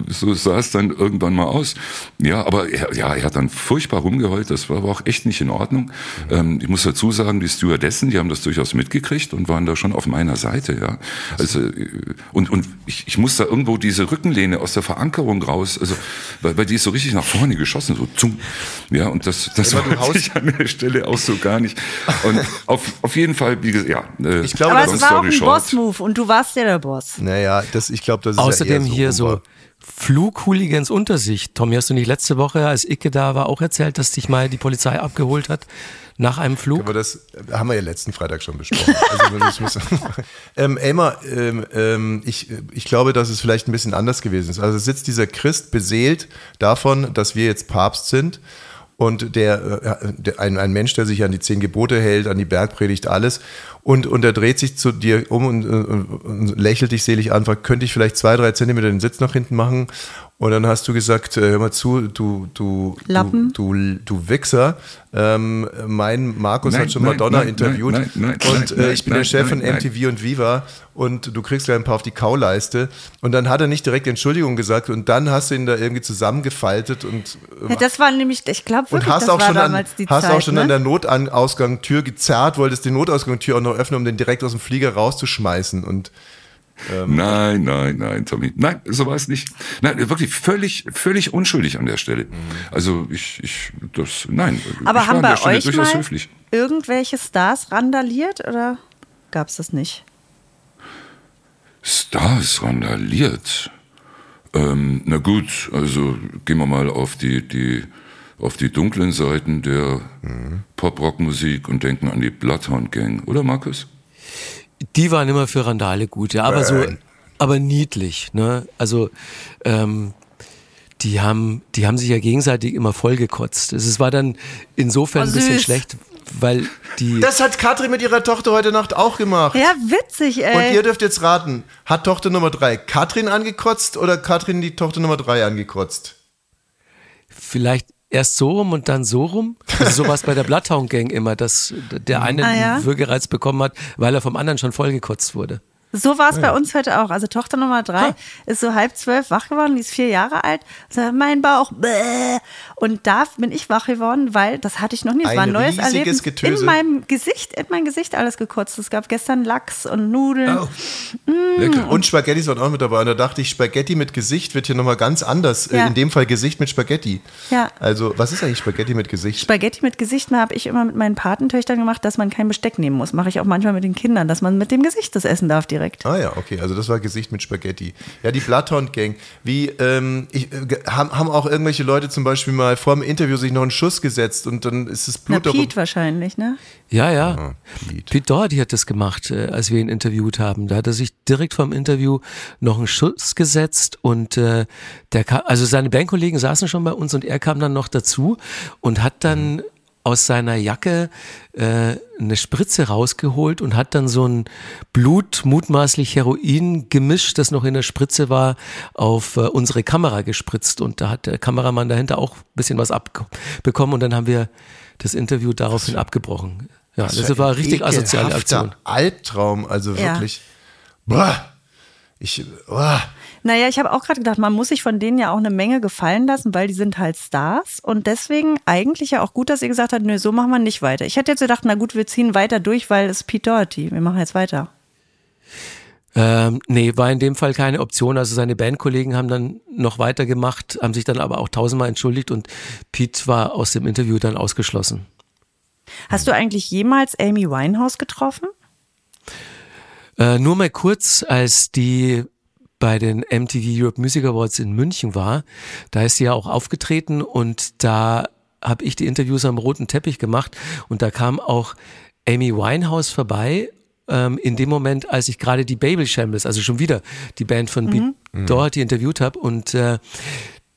so sah es dann irgendwann mal aus. Ja, aber er, ja, er hat dann furchtbar rumgeheult. Das war aber auch echt nicht in Ordnung. Ähm, ich muss dazu sagen, die Stewardessen, die haben das durchaus mitgekriegt und waren da schon auf meiner Seite. Ja, also äh, und und ich, ich muss da irgendwo diese Rückenlehne aus der Verankerung raus, also weil, weil die ist so richtig nach vorne geschossen, so zum. Ja, und das das war sich an der Stelle auch so gar nicht. Und auf auf jeden Fall, wie gesagt, ja. Äh, Ich glaube, es war auch ein. Boss-Move und du warst ja der Boss. Naja, das, ich glaube, das ist Außerdem ja eher hier so Flughooligans unter sich. Tommy, hast du nicht letzte Woche, als Icke da war, auch erzählt, dass dich mal die Polizei abgeholt hat nach einem Flug? Aber das haben wir ja letzten Freitag schon besprochen. Also ähm, Elmar, ähm, ähm, ich, ich glaube, dass es vielleicht ein bisschen anders gewesen ist. Also sitzt dieser Christ beseelt davon, dass wir jetzt Papst sind und der, äh, der ein, ein Mensch, der sich an die zehn Gebote hält, an die Bergpredigt, alles. Und, und er dreht sich zu dir um und, und, und lächelt dich selig an, fragt, könnte ich vielleicht zwei, drei Zentimeter den Sitz nach hinten machen? Und dann hast du gesagt, äh, hör mal zu, du, du, Lappen. du, du, du Wichser. Ähm, mein Markus Nein, hat schon nein, Madonna nein, interviewt. nein, nein, und nein, äh, ich bin nein, der Chef nein, von nein. MTV und Viva und du kriegst gleich ein paar auf die Kauleiste. Und dann hat er nicht direkt Entschuldigung gesagt und dann hast du ihn da irgendwie zusammengefaltet und Ja, das war nämlich, ich glaube und wirklich, hast das auch war schon, an, damals die hast Zeit. auch schon ne? an der Notausgangstür gezerrt, wolltest die Notausgangstür auch noch öffnen, um den direkt aus dem Flieger rauszuschmeißen. Und ähm, Nein, nein, nein, Tommy. Nein, so war es nicht. Nein, wirklich völlig, völlig unschuldig an der Stelle. Also ich, ich, das, nein. Aber ich haben war an der bei euch mal höflich. irgendwelche Stars randaliert oder gab es das nicht? Stars randaliert. Ähm, na gut, also gehen wir mal auf die, die, auf die dunklen Seiten der Pop-Rock-Musik und denken an die Bloodhound Gang, oder Markus? Die waren immer für Randale gut, ja, aber so, aber niedlich, ne? Also, ähm, die haben, die haben sich ja gegenseitig immer vollgekotzt. Es war dann insofern Oh, ein bisschen schlecht, weil die. das hat Katrin mit ihrer Tochter heute Nacht auch gemacht. Ja, witzig, ey. Und ihr dürft jetzt raten, hat Tochter Nummer drei Katrin angekotzt oder Katrin die Tochter Nummer drei angekotzt? vielleicht erst so rum und dann so rum. Also sowas bei der Bloodhound Gang immer, dass der eine Ah, ja? einen Würgereiz bekommen hat, weil er vom anderen schon vollgekotzt wurde. So war es Ja. bei uns heute auch. Also Tochter Nummer drei ist so halb zwölf wach geworden, die ist vier Jahre alt. Sagt, mein Bauch, bäh. Und da bin ich wach geworden, weil das hatte ich noch nie. Es war ein neues Erlebnis. Getöse. In meinem Gesicht, in mein Gesicht alles gekotzt. Es gab gestern Lachs und Nudeln. Lecker. Und Spaghettis waren auch mit dabei. Und da dachte ich, Spaghetti mit Gesicht wird hier nochmal ganz anders. Äh, Ja. In dem Fall Gesicht mit Spaghetti. Ja. Also, was ist eigentlich Spaghetti mit Gesicht? Spaghetti mit Gesicht habe ich immer mit meinen Patentöchtern gemacht, dass man kein Besteck nehmen muss. Mache ich auch manchmal mit den Kindern, dass man mit dem Gesicht das essen darf direkt. Ah ja, okay, also das war Gesicht mit Spaghetti. Ja, die Bloodhound Gang. Wie, ähm, ich, äh, haben, haben auch irgendwelche Leute zum Beispiel mal vor dem Interview sich noch einen Schuss gesetzt und dann ist das Na, Blut darum- Pete wahrscheinlich, ne? Ja, ja. Pete Doherty hat das gemacht, äh, als wir ihn interviewt haben. Da hat er sich direkt vom Interview noch einen Schuss gesetzt und äh, der kam, also seine Bandkollegen saßen schon bei uns und er kam dann noch dazu und hat dann aus seiner Jacke äh, eine Spritze rausgeholt und hat dann so ein Blut, mutmaßlich Heroin gemisch, das noch in der Spritze war, auf äh, unsere Kamera gespritzt. Und da hat der Kameramann dahinter auch ein bisschen was abbekommen und dann haben wir das Interview daraufhin abgebrochen. Ja, das für war ein richtig asoziale Aktion. Albtraum, also Ja. wirklich. Boah. Ich, boah. Naja, ich habe auch gerade gedacht, man muss sich von denen ja auch eine Menge gefallen lassen, weil die sind halt Stars. Und deswegen eigentlich ja auch gut, dass ihr gesagt habt, nö, so machen wir nicht weiter. Ich hätte jetzt gedacht, na gut, wir ziehen weiter durch, weil es Pete Doherty. Wir machen jetzt weiter. Ähm, nee, war in dem Fall keine Option. Also seine Bandkollegen haben dann noch weitergemacht, haben sich dann aber auch tausendmal entschuldigt und Pete war aus dem Interview dann ausgeschlossen. Hast du eigentlich jemals Amy Winehouse getroffen? Äh, nur mal kurz, als die bei den MTV Europe Music Awards in München war, da ist sie ja auch aufgetreten und da habe ich die Interviews am roten Teppich gemacht und da kam auch Amy Winehouse vorbei. Ähm, in dem Moment, als ich gerade die Babel Shambles, also schon wieder die Band von Mhm. Pete Doherty interviewt habe und äh,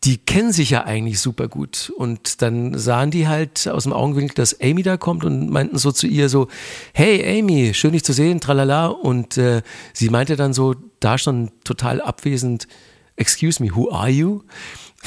die kennen sich ja eigentlich super gut. Und dann sahen die halt aus dem Augenwinkel, dass Amy da kommt und meinten so zu ihr so, hey Amy, schön dich zu sehen, tralala. Und äh, sie meinte dann so, da schon total abwesend, excuse me, who are you?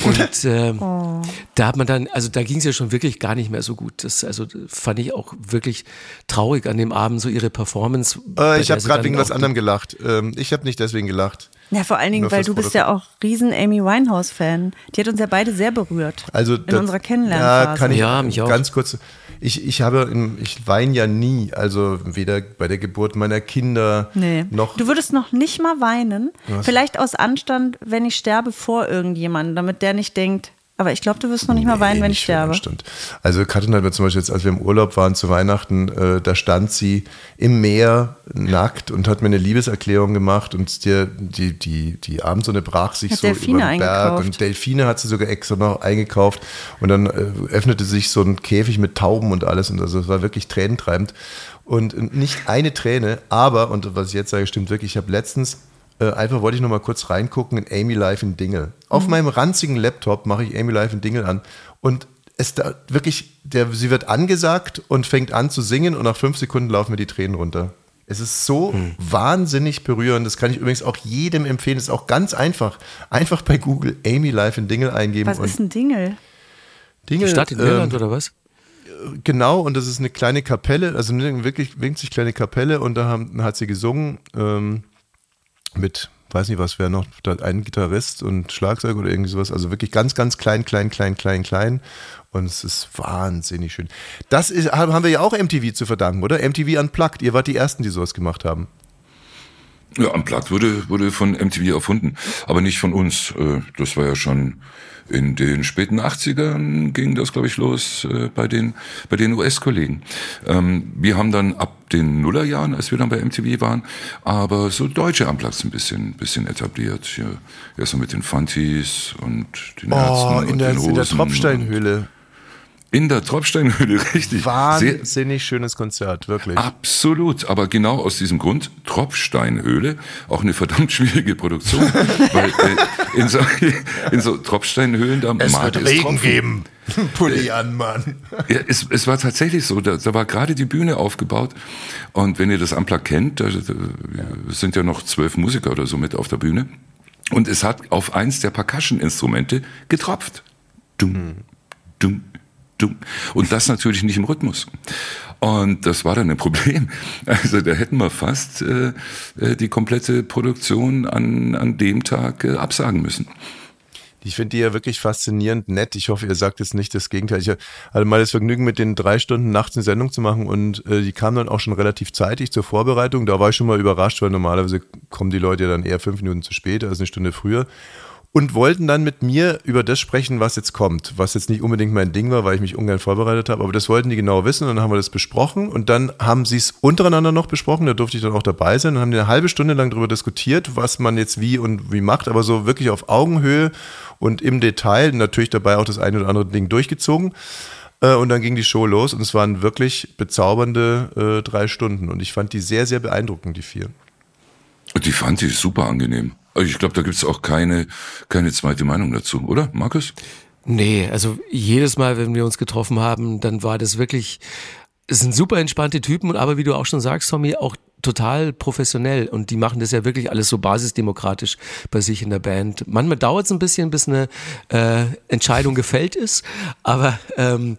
Und ähm, Oh. da hat man dann, also da ging es ja schon wirklich gar nicht mehr so gut. Das also fand ich auch wirklich traurig an dem Abend, so ihre Performance. Äh, ich habe gerade wegen was anderem gelacht. Ähm, ich habe nicht deswegen gelacht. Ja, vor allen Dingen, weil du bist ja auch riesen Amy Winehouse-Fan. Die hat uns ja beide sehr berührt. Also in das- unserer Kennenlernphase. Ja, kann ich Ja, mich auch. ganz kurz. Ich, ich habe, ich weine ja nie, also weder bei der Geburt meiner Kinder Nee. noch. Du würdest noch nicht mal weinen. Was? Vielleicht aus Anstand, wenn ich sterbe vor irgendjemandem, damit der nicht denkt, aber ich glaube, du wirst noch nicht mal weinen, wenn ich sterbe. Stimmt. Also Katrin hat mir zum Beispiel jetzt, als wir im Urlaub waren zu Weihnachten, äh, da stand sie im Meer nackt und hat mir eine Liebeserklärung gemacht und die, die, die, die Abendsonne brach sich Hat so Delfine über den Berg eingekauft. und Delfine hat sie sogar extra noch eingekauft und dann äh, öffnete sich so ein Käfig mit Tauben und alles und also es war wirklich tränentreibend und nicht eine Träne, aber, und was ich jetzt sage, stimmt wirklich, ich habe letztens äh, einfach wollte ich noch mal kurz reingucken in Amy Live in Dingle. Auf Mhm. meinem ranzigen Laptop mache ich Amy Live in Dingle an und es da wirklich, der, sie wird angesagt und fängt an zu singen und nach fünf Sekunden laufen mir die Tränen runter. Es ist so wahnsinnig berührend. Das kann ich übrigens auch jedem empfehlen. Das ist auch ganz einfach. Einfach bei Google Amy Live in Dingle eingeben. Was ist ein Dingel? Dingle, Die Stadt in Irland oder was? Genau, und das ist eine kleine Kapelle, also eine wirklich winzig kleine Kapelle und da haben, hat sie gesungen ähm, mit, weiß nicht was, wer noch, ein Gitarrist und Schlagzeug oder irgendwie sowas, also wirklich ganz, ganz klein, klein, klein, klein, klein und es ist wahnsinnig schön. Das ist, haben wir ja auch MTV zu verdanken, oder? MTV Unplugged, ihr wart die Ersten, die sowas gemacht haben. Ja, Unplugged wurde, wurde von MTV erfunden, aber nicht von uns. Äh, Das war ja schon in den späten 80ern ging das, glaube ich, los äh, bei den, bei den US-Kollegen. Ähm, Wir haben dann ab den Nullerjahren, als wir dann bei MTV waren, aber so deutsche Unplugs ein bisschen, bisschen etabliert. Hier, erstmal mit den Fantis und den Ärzten Oh, und in der, den in der Hosen Tropfsteinhöhle. In der Tropfsteinhöhle, richtig. Sehr, Wahnsinnig schönes Konzert, wirklich. Absolut, aber genau aus diesem Grund, Tropfsteinhöhle, auch eine verdammt schwierige Produktion, weil äh, in, so, in so Tropfsteinhöhlen, da Es mag wird es Regen tropfen. geben. Pulli an, Mann. Ja, es, es war tatsächlich so, da, da war gerade die Bühne aufgebaut und wenn ihr das Ampler kennt, da, da sind ja noch zwölf Musiker oder so mit auf der Bühne und es hat auf eins der Percussion-Instrumente getropft. Dumm, dumm, dumm. Und das natürlich nicht im Rhythmus. Und das war dann ein Problem. Also da hätten wir fast äh, äh, die komplette Produktion an, an dem Tag äh, absagen müssen. Ich finde die ja wirklich faszinierend nett. Ich hoffe, ihr sagt jetzt nicht das Gegenteil. Ich hatte mal das Vergnügen, mit den drei Stunden nachts eine Sendung zu machen und äh, die kam dann auch schon relativ zeitig zur Vorbereitung. Da war ich schon mal überrascht, weil normalerweise kommen die Leute ja dann eher fünf Minuten zu spät, also eine Stunde früher. Und wollten dann mit mir über das sprechen, was jetzt kommt. Was jetzt nicht unbedingt mein Ding war, weil ich mich ungern vorbereitet habe, aber das wollten die genau wissen und dann haben wir das besprochen und dann haben sie es untereinander noch besprochen, da durfte ich dann auch dabei sein und haben eine halbe Stunde lang darüber diskutiert, was man jetzt wie und wie macht, aber so wirklich auf Augenhöhe und im Detail, natürlich dabei auch das eine oder andere Ding durchgezogen. Äh, Und dann ging die Show los und es waren wirklich bezaubernde äh, drei Stunden und ich fand die sehr, sehr beeindruckend, die vier. Die fand ich super angenehm. Ich glaube, da gibt's auch keine, keine zweite Meinung dazu, oder, Markus? Nee, also jedes Mal, wenn wir uns getroffen haben, dann war das wirklich, es sind super entspannte Typen, aber wie du auch schon sagst, Tommy, auch total professionell und die machen das ja wirklich alles so basisdemokratisch bei sich in der Band. Manchmal dauert es ein bisschen, bis eine äh, Entscheidung gefällt ist, aber ähm,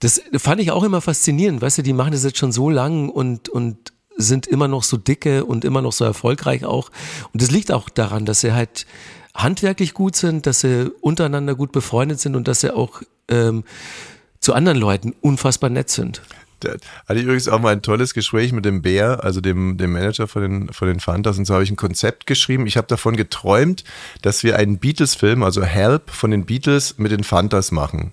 das fand ich auch immer faszinierend, weißt du, die machen das jetzt schon so lang und, und sind immer noch so dicke und immer noch so erfolgreich auch. Und das liegt auch daran, dass sie halt handwerklich gut sind, dass sie untereinander gut befreundet sind und dass sie auch ähm, zu anderen Leuten unfassbar nett sind. Da hatte ich übrigens auch mal ein tolles Gespräch mit dem Bär, also dem, dem Manager von den, von den Fantas. Und so habe ich ein Konzept geschrieben. Ich habe davon geträumt, dass wir einen Beatles-Film, also Help von den Beatles mit den Fantas machen.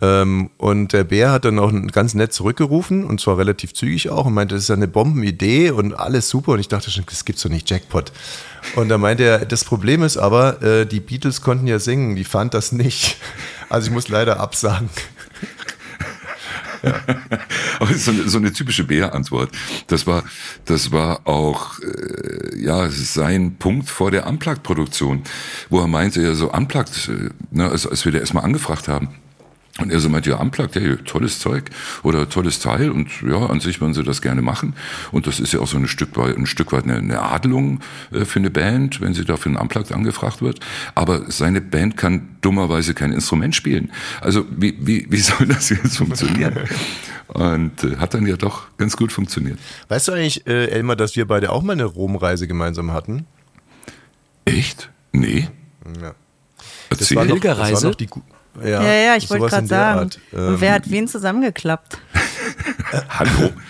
Ähm, und der Bär hat dann auch ganz nett zurückgerufen und zwar relativ zügig auch und meinte, das ist ja eine Bombenidee und alles super. Und ich dachte schon, das gibt's doch nicht, Jackpot. Und da meinte er, das Problem ist aber, äh, die Beatles konnten ja singen, die fand das nicht. Also ich muss leider absagen. Aber so eine, so eine typische Bär-Antwort. Das war, das war auch äh, ja sein Punkt vor der Unplugged-Produktion, wo er meinte, ja so Unplugged, äh, ne, als, als wir da erstmal angefragt haben. Und er so meinte, ja, Unplugged, hey, tolles Zeug oder tolles Teil und ja, an sich würden sie das gerne machen. Und das ist ja auch so ein Stück weit, ein Stück weit eine, eine Adelung äh, für eine Band, wenn sie dafür ein Unplugged angefragt wird. Aber seine Band kann dummerweise kein Instrument spielen. Also wie, wie, wie soll das jetzt funktionieren? Und äh, hat dann ja doch ganz gut funktioniert. Weißt du eigentlich, äh, Elmar, dass wir beide auch mal eine Romreise gemeinsam hatten? Echt? Nee. Ja. Erzähl. Das war noch, das war Pilgerreise? noch die gu- Ja, ja, ich wollte gerade sagen. Art. Und Ähm, wer hat wen zusammengeklappt? Hallo.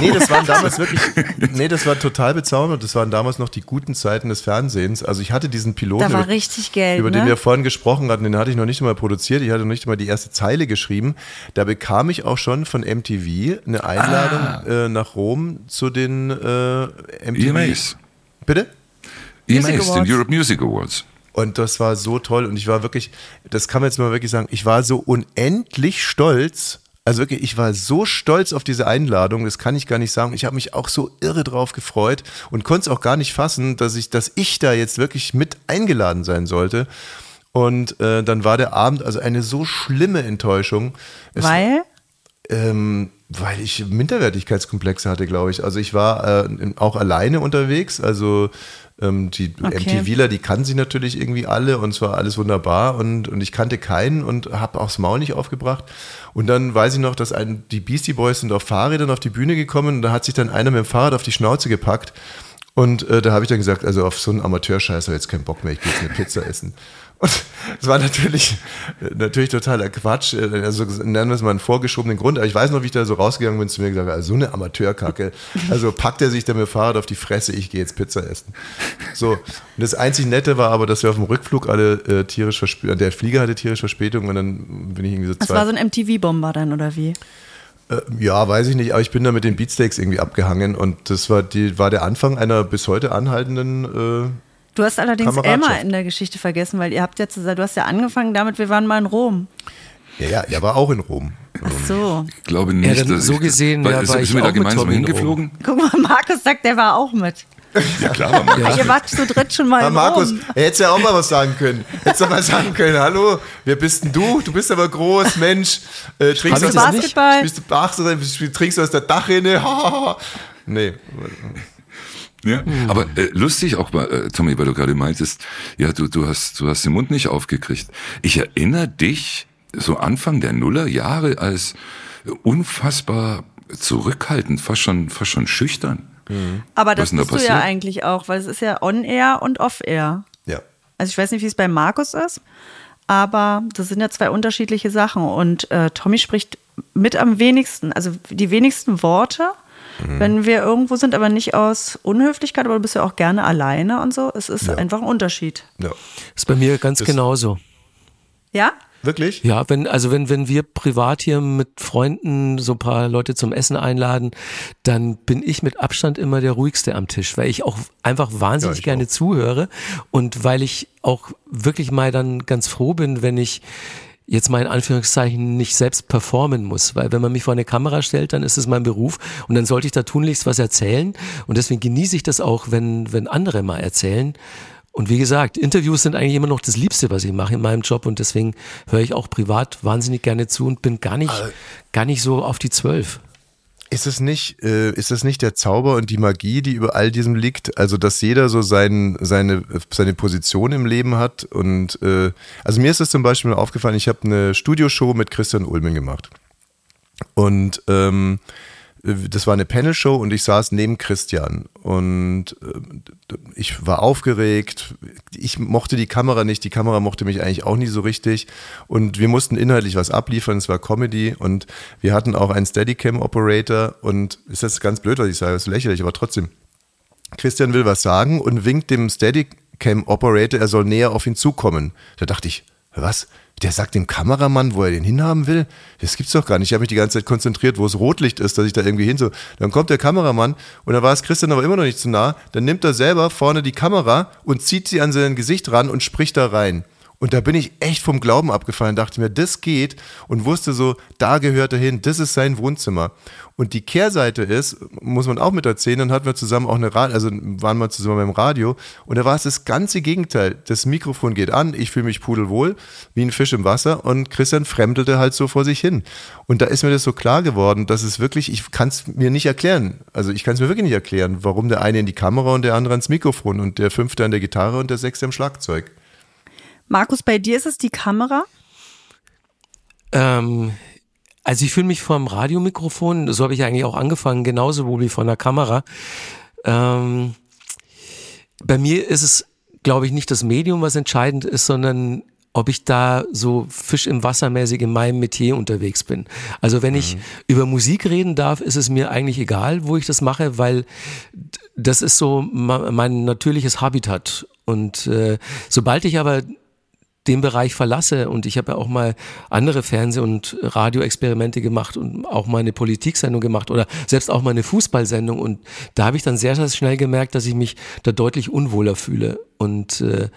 Nee, das waren damals wirklich, nee, das war total bezaubernd. Das waren damals noch die guten Zeiten des Fernsehens. Also ich hatte diesen Piloten, Da war über, richtig Geld, über ne? den wir vorhin gesprochen hatten, den hatte ich noch nicht mal produziert. Ich hatte noch nicht mal die erste Zeile geschrieben. Da bekam ich auch schon von MTV eine Einladung Ah. äh, nach Rom zu den äh, MTV. EMAs. Bitte? EMAs, den. Europe Music Awards. Und das war so toll. Und ich war wirklich, das kann man jetzt mal wirklich sagen, ich war so unendlich stolz. Also wirklich, ich war so stolz auf diese Einladung, das kann ich gar nicht sagen. Ich habe mich auch so irre drauf gefreut und konnte es auch gar nicht fassen, dass ich, dass ich da jetzt wirklich mit eingeladen sein sollte. Und äh, dann war der Abend also eine so schlimme Enttäuschung. Es, Weil? ähm, weil ich Minderwertigkeitskomplexe hatte, glaube ich. Also ich war äh, auch alleine unterwegs, also ähm, die Okay. MTVler, die kannten sie natürlich irgendwie alle und es war alles wunderbar und, und ich kannte keinen und habe auch das Maul nicht aufgebracht. Und dann weiß ich noch, dass ein, die Beastie Boys sind auf Fahrrädern auf die Bühne gekommen und da hat sich dann einer mit dem Fahrrad auf die Schnauze gepackt und äh, da habe ich dann gesagt, also auf so einen Amateurscheiß habe ich jetzt keinen Bock mehr, ich gehe jetzt eine Pizza essen. Und es war natürlich, natürlich totaler Quatsch, also nennen wir es mal einen vorgeschobenen Grund, aber ich weiß noch, wie ich da so rausgegangen bin zu mir gesagt habe, also so eine Amateurkacke. Also packt er sich dann mit dem Fahrrad auf die Fresse, ich gehe jetzt Pizza essen. So, und das einzig Nette war aber, dass wir auf dem Rückflug alle äh, tierisch Verspätung, der Flieger hatte tierisch Verspätung und dann bin ich irgendwie so Das zwei, war so ein MTV-Bomber dann, oder wie? äh, ja, weiß ich nicht, aber ich bin da mit den Beatsteaks irgendwie abgehangen und das war, die, war der Anfang einer bis heute anhaltenden äh, Du hast allerdings. Elmar in der Geschichte vergessen, weil ihr habt ja zusammen, du hast ja angefangen damit, wir waren mal in Rom. Ja, ja, er war auch in Rom. Ach so. Ich glaube Ja, nicht, dann dass so ich, gesehen, weil, ja, war sind ich wir da gemeinsam hingeflogen? Guck mal, Markus sagt, der war auch mit. Ja, klar. war Ja. Ihr wart zu dritt schon mal Ja, in Markus, Rom. er hätte ja auch mal was sagen können. Hättest du mal sagen können, hallo, wer bist denn du? Du bist aber groß, Mensch. Äh, trinkst, ich das nicht? Basketball? Spielst, du- ach, so, trinkst du aus der Dachrinne? nee. Ja, aber äh, lustig auch äh, Tommy, weil du gerade meintest, ja, du, du hast, du hast den Mund nicht aufgekriegt. Ich erinnere dich so Anfang der Nullerjahre als unfassbar zurückhaltend, fast schon, fast schon schüchtern. Aber Was das ist denn da bist du ja eigentlich auch, weil es ist ja on-air und off-air. Ja. Also ich weiß nicht, wie es bei Markus ist, aber das sind ja zwei unterschiedliche Sachen. Und äh, Tommy spricht mit am wenigsten, also die wenigsten Worte, Mhm. wenn wir irgendwo sind, aber nicht aus Unhöflichkeit, aber du bist ja auch gerne alleine und so. Es ist Ja. einfach ein Unterschied. Ja. Ist bei mir ganz Das- genauso. Ja? Wirklich? Ja, wenn, also wenn, wenn wir privat hier mit Freunden so ein paar Leute zum Essen einladen, dann bin ich mit Abstand immer der ruhigste am Tisch, weil ich auch einfach wahnsinnig Ja, ich gerne zuhöre und weil ich auch wirklich mal dann ganz froh bin, wenn ich jetzt mal in Anführungszeichen nicht selbst performen muss, weil wenn man mich vor eine Kamera stellt, dann ist es mein Beruf und dann sollte ich da tunlichst was erzählen und deswegen genieße ich das auch, wenn, wenn andere mal erzählen. Und wie gesagt, Interviews sind eigentlich immer noch das Liebste, was ich mache in meinem Job und deswegen höre ich auch privat wahnsinnig gerne zu und bin gar nicht, gar nicht so auf die Zwölf. Ist es nicht, äh, ist es nicht der Zauber und die Magie, die über all diesem liegt? Also, dass jeder so sein, seine, seine Position im Leben hat. Und äh, also mir ist es zum Beispiel aufgefallen, ich habe eine Studioshow mit Christian Ulmen gemacht. Und ähm, das war eine Panel-Show und ich saß neben Christian. Und äh, ich war aufgeregt. Ich mochte die Kamera nicht, die Kamera mochte mich eigentlich auch nie so richtig. Und wir mussten inhaltlich was abliefern, es war Comedy. Und wir hatten auch einen Steadicam-Operator. Und ist jetzt ganz blöd, was ich sage, ist lächerlich, aber trotzdem. Christian will was sagen und winkt dem Steadicam-Operator, er soll näher auf ihn zukommen. Da dachte ich, was? Der sagt dem Kameramann, wo er den hinhaben will? Das gibt's doch gar nicht. Ich habe mich die ganze Zeit konzentriert, wo es Rotlicht ist, dass ich da irgendwie hin so. Dann kommt der Kameramann und dann war es Christian aber immer noch nicht zu nah. Dann nimmt er selber vorne die Kamera und zieht sie an sein Gesicht ran und spricht da rein. Und da bin ich echt vom Glauben abgefallen, dachte mir, das geht und wusste so, da gehört er hin, das ist sein Wohnzimmer. Und die Kehrseite ist, muss man auch mit erzählen, dann hatten wir zusammen auch eine Radio, also waren wir zusammen beim Radio und da war es das ganze Gegenteil. Das Mikrofon geht an, ich fühle mich pudelwohl, wie ein Fisch im Wasser und Christian fremdelte halt so vor sich hin. Und da ist mir das so klar geworden, dass es wirklich, ich kann es mir nicht erklären, also ich kann es mir wirklich nicht erklären, warum der eine in die Kamera und der andere ins Mikrofon und der fünfte an der Gitarre und der sechste am Schlagzeug. Markus, bei dir ist es die Kamera? Ähm, also ich fühle mich vom Radiomikrofon, so habe ich eigentlich auch angefangen, genauso wohl wie von der Kamera. Ähm, bei mir ist es, glaube ich, nicht das Medium, was entscheidend ist, sondern ob ich da so Fisch im Wasser mäßig in meinem Metier unterwegs bin. Also wenn ich über Musik reden darf, ist es mir eigentlich egal, wo ich das mache, weil das ist so mein natürliches Habitat. Und äh, sobald ich aber den Bereich verlasse und ich habe ja auch mal andere Fernseh- und Radioexperimente gemacht und auch mal eine Politiksendung gemacht oder selbst auch mal eine Fußballsendung und da habe ich dann sehr, sehr schnell gemerkt, dass ich mich da deutlich unwohler fühle und äh,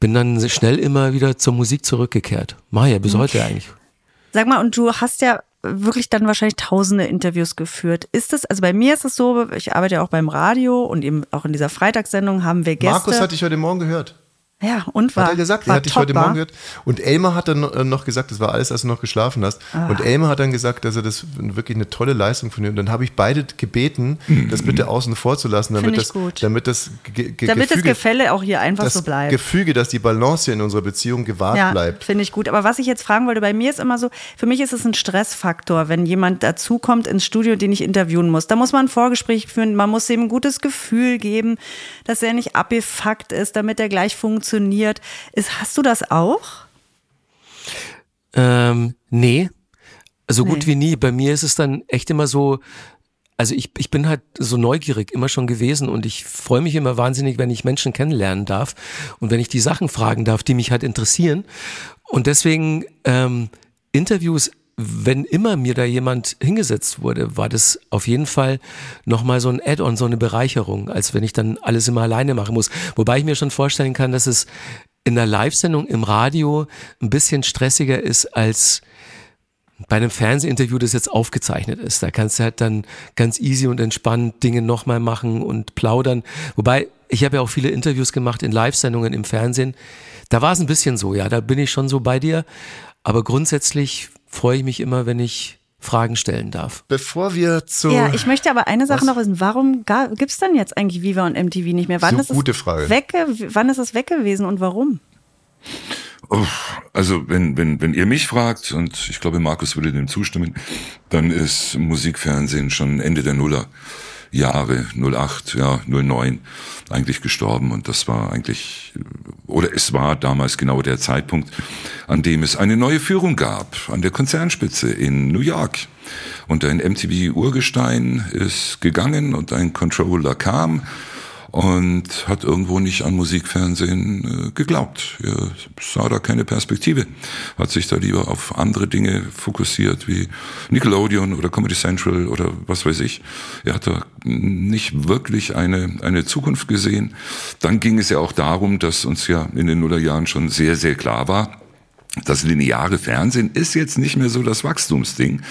bin dann schnell immer wieder zur Musik zurückgekehrt. Mach ja bis heute eigentlich. Sag mal, und du hast ja wirklich dann wahrscheinlich tausende Interviews geführt. Ist es, also bei mir ist es so, ich arbeite ja auch beim Radio und eben auch in dieser Freitagssendung haben wir Gäste. Markus hatte ich heute Morgen gehört. Ja, und war. Hat er gesagt, war er hat dich top, heute war? Morgen gehört. Und Elmar hat dann äh, noch gesagt, das war alles, als du noch geschlafen hast. Ah. Und Elmar hat dann gesagt, dass er das wirklich eine tolle Leistung von dir. Und dann habe ich beide gebeten, das bitte außen vor zu lassen, damit Finde ich das, gut. damit das, Ge Ge Damit das Gefüge, Gefälle auch hier einfach das so bleibt. Gefüge, dass die Balance hier in unserer Beziehung gewahrt ja, bleibt. finde ich gut. Aber was ich jetzt fragen wollte, bei mir ist immer so, für mich ist es ein Stressfaktor, wenn jemand dazukommt ins Studio, den ich interviewen muss. Da muss man ein Vorgespräch führen, man muss ihm ein gutes Gefühl geben, dass er nicht abgefuckt ist, damit er gleich funktioniert. Ist, hast du das auch? Ähm, nee. So gut Nee. wie nie. Bei mir ist es dann echt immer so, also ich, ich bin halt so neugierig immer schon gewesen und ich freue mich immer wahnsinnig, wenn ich Menschen kennenlernen darf und wenn ich die Sachen fragen darf, die mich halt interessieren. Und deswegen ähm, Interviews, wenn immer mir da jemand hingesetzt wurde, war das auf jeden Fall nochmal so ein Add-on, so eine Bereicherung, als wenn ich dann alles immer alleine machen muss. Wobei ich mir schon vorstellen kann, dass es in der Live-Sendung im Radio ein bisschen stressiger ist als bei einem Fernsehinterview, das jetzt aufgezeichnet ist. Da kannst du halt dann ganz easy und entspannt Dinge nochmal machen und plaudern. Wobei, ich habe ja auch viele Interviews gemacht in Live-Sendungen im Fernsehen. Da war es ein bisschen so, ja, da bin ich schon so bei dir. Aber grundsätzlich freue ich mich immer, wenn ich Fragen stellen darf. Bevor wir zu. Ja, ich möchte aber eine Sache Was? noch wissen. Warum gibt es denn jetzt eigentlich Viva und MTV nicht mehr? Wann So, ist es gute Frage. Weg, wann ist es weg gewesen und warum? Uff, Also wenn, wenn, wenn ihr mich fragt, und ich glaube, Markus würde dem zustimmen, dann ist Musikfernsehen schon Ende der Nuller Jahre, 08, ja, 09 eigentlich gestorben. Und das war eigentlich, oder es war damals genau der Zeitpunkt, an dem es eine neue Führung gab, an der Konzernspitze in New York. Und ein MTV-Urgestein ist gegangen und ein Controller kam und hat irgendwo nicht an Musikfernsehen äh, geglaubt. Er sah da keine Perspektive, hat sich da lieber auf andere Dinge fokussiert, wie Nickelodeon oder Comedy Central oder was weiß ich. Er hat da nicht wirklich eine, eine Zukunft gesehen. Dann ging es ja auch darum, dass uns ja in den Nullerjahren schon sehr, sehr klar war, das lineare Fernsehen ist jetzt nicht mehr so das Wachstumsding.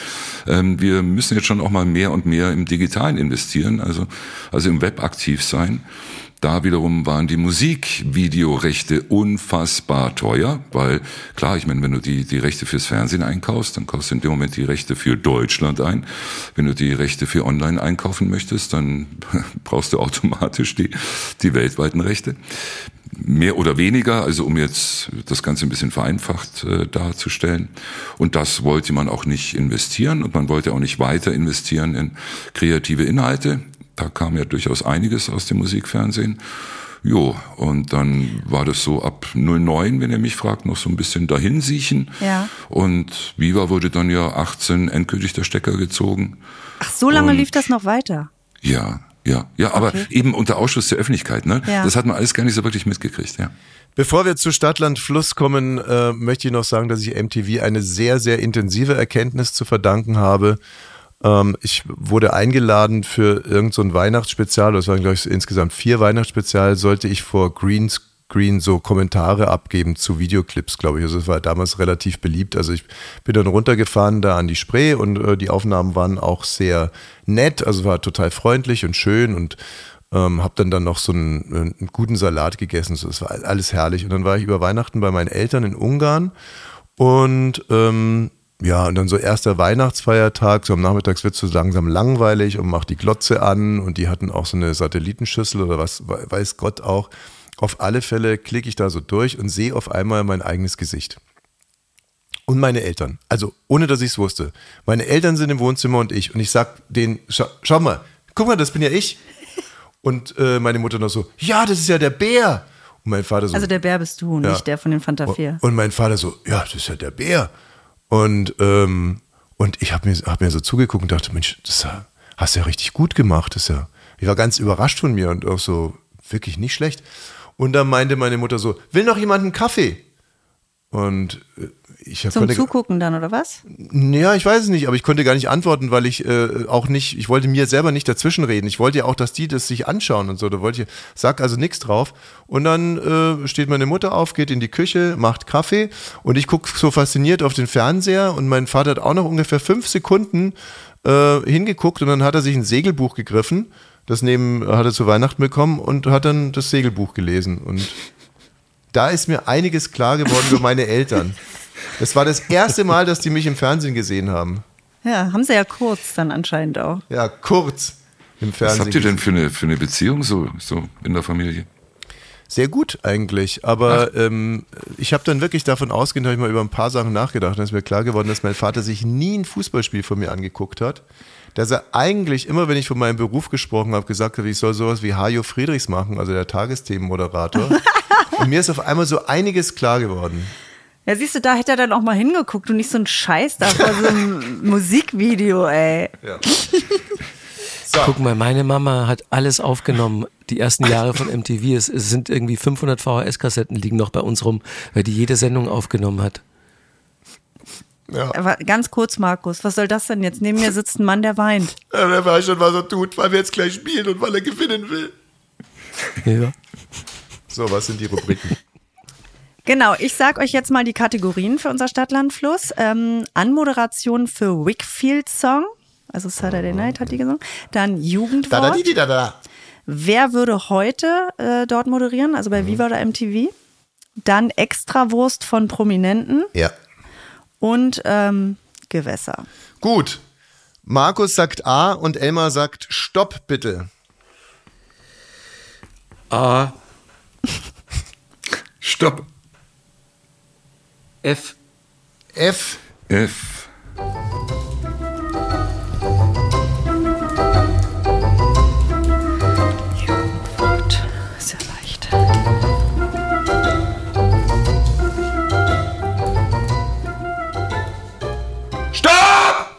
Ähm, wir müssen jetzt schon auch mal mehr und mehr im Digitalen investieren, also, also im Web aktiv sein. Da wiederum waren die Musikvideorechte unfassbar teuer, weil klar, ich meine, wenn du die, die Rechte fürs Fernsehen einkaufst, dann kaufst du in dem Moment die Rechte für Deutschland ein. Wenn du die Rechte für Online einkaufen möchtest, dann brauchst du automatisch die, die weltweiten Rechte mehr oder weniger, also um jetzt das Ganze ein bisschen vereinfacht äh, darzustellen. Und das wollte man auch nicht investieren und man wollte auch nicht weiter investieren in kreative Inhalte. Da kam ja durchaus einiges aus dem Musikfernsehen. Jo, und dann war das so ab 09, wenn ihr mich fragt, noch so ein bisschen dahinsiechen. Ja. Und Viva wurde dann ja 18 endgültig der Stecker gezogen. Ach, so lange Und- lief das noch weiter. Ja, ja, ja, aber Okay. eben unter Ausschluss der Öffentlichkeit, ne? Ja. Das hat man alles gar nicht so wirklich mitgekriegt, ja. Bevor wir zu Stadtland Fluss kommen, äh, möchte ich noch sagen, dass ich MTV eine sehr, sehr intensive Erkenntnis zu verdanken habe. Ähm, ich wurde eingeladen für irgendein so Weihnachtsspezial, das waren glaube ich insgesamt vier Weihnachtsspezial, sollte ich vor Greenscreen so Kommentare abgeben zu Videoclips, glaube ich. Also es war damals relativ beliebt. Also ich bin dann runtergefahren da an die Spree und äh, die Aufnahmen waren auch sehr nett, also war total freundlich und schön und ähm, habe dann dann noch so einen, einen guten Salat gegessen. So, das war alles herrlich. Und dann war ich über Weihnachten bei meinen Eltern in Ungarn und ähm, ja, und dann so erster Weihnachtsfeiertag, so am Nachmittags wird es so langsam langweilig und macht die Glotze an und die hatten auch so eine Satellitenschüssel oder was we- weiß Gott auch. Auf alle Fälle klicke ich da so durch und sehe auf einmal mein eigenes Gesicht. Und meine Eltern. Also ohne dass ich es wusste. Meine Eltern sind im Wohnzimmer und ich. Und ich sag denen, schau, schau mal, guck mal, das bin ja ich. Und äh, meine Mutter noch so, ja, das ist ja der Bär. Und mein Vater so, Also der Bär bist du, Ja. nicht der von den Fanta 4. und mein Vater so, ja, das ist ja der Bär. Und, ähm, und ich habe mir, hab mir so zugeguckt und dachte, Mensch, das hast du ja richtig gut gemacht. Das ja, ich war ganz überrascht von mir und auch so wirklich nicht schlecht. Und dann meinte meine Mutter so, will noch jemand einen Kaffee? Und äh, ich Zum konnte, Zugucken dann, oder was? ja, ich weiß es nicht, aber ich konnte gar nicht antworten, weil ich äh, auch nicht, ich wollte mir selber nicht dazwischenreden. Ich wollte ja auch, dass die das sich anschauen und so. Da wollte ich, sag also nichts drauf. Und dann äh, steht meine Mutter auf, geht in die Küche, macht Kaffee und ich gucke so fasziniert auf den Fernseher und mein Vater hat auch noch ungefähr fünf Sekunden äh, hingeguckt und dann hat er sich ein Segelbuch gegriffen. Das neben hat er zu Weihnachten bekommen und hat dann das Segelbuch gelesen und da ist mir einiges klar geworden über meine Eltern. Das war das erste Mal, dass die mich im Fernsehen gesehen haben. Ja, haben sie ja kurz dann anscheinend auch. Ja, kurz im Was Fernsehen. habt ihr denn für eine, für eine Beziehung so, so in der Familie? Sehr gut eigentlich, aber ähm, ich habe dann wirklich davon ausgehend, habe ich mal über ein paar Sachen nachgedacht. Dann ist mir klar geworden, dass mein Vater sich nie ein Fußballspiel von mir angeguckt hat. Dass er eigentlich immer, wenn ich von meinem Beruf gesprochen habe, gesagt hat, ich soll sowas wie Hajo Friedrichs machen, also der Tagesthemenmoderator. Und mir ist auf einmal so einiges klar geworden. Ja, siehst du, da hätte er dann auch mal hingeguckt und nicht so ein Scheiß da vor so einem Musikvideo, ey. Ja. Guck mal, meine Mama hat alles aufgenommen, die ersten Jahre von MTV. Es, es sind irgendwie 500 VHS-Kassetten liegen noch bei uns rum, weil die jede Sendung aufgenommen hat. Ja. Aber ganz kurz, Markus, was soll das denn jetzt? Neben mir sitzt ein Mann, der weint. Ja, wer weiß schon, was er tut, weil wir jetzt gleich spielen und weil er gewinnen will. Ja. So, was sind die Rubriken? Genau, ich sag euch jetzt mal die Kategorien für unser Stadtlandfluss. Ähm, Anmoderation für Wickfield Song, also Saturday Night hat die gesungen. Dann Jugendwort. Da, da, di, di, da, da. Wer würde heute äh, dort moderieren, also bei Viva oder MTV? Dann Extrawurst von Prominenten Ja. und ähm, Gewässer. Gut. Markus sagt A und Elmar sagt Stopp, bitte. A, Stopp. F, F. F. Stopp!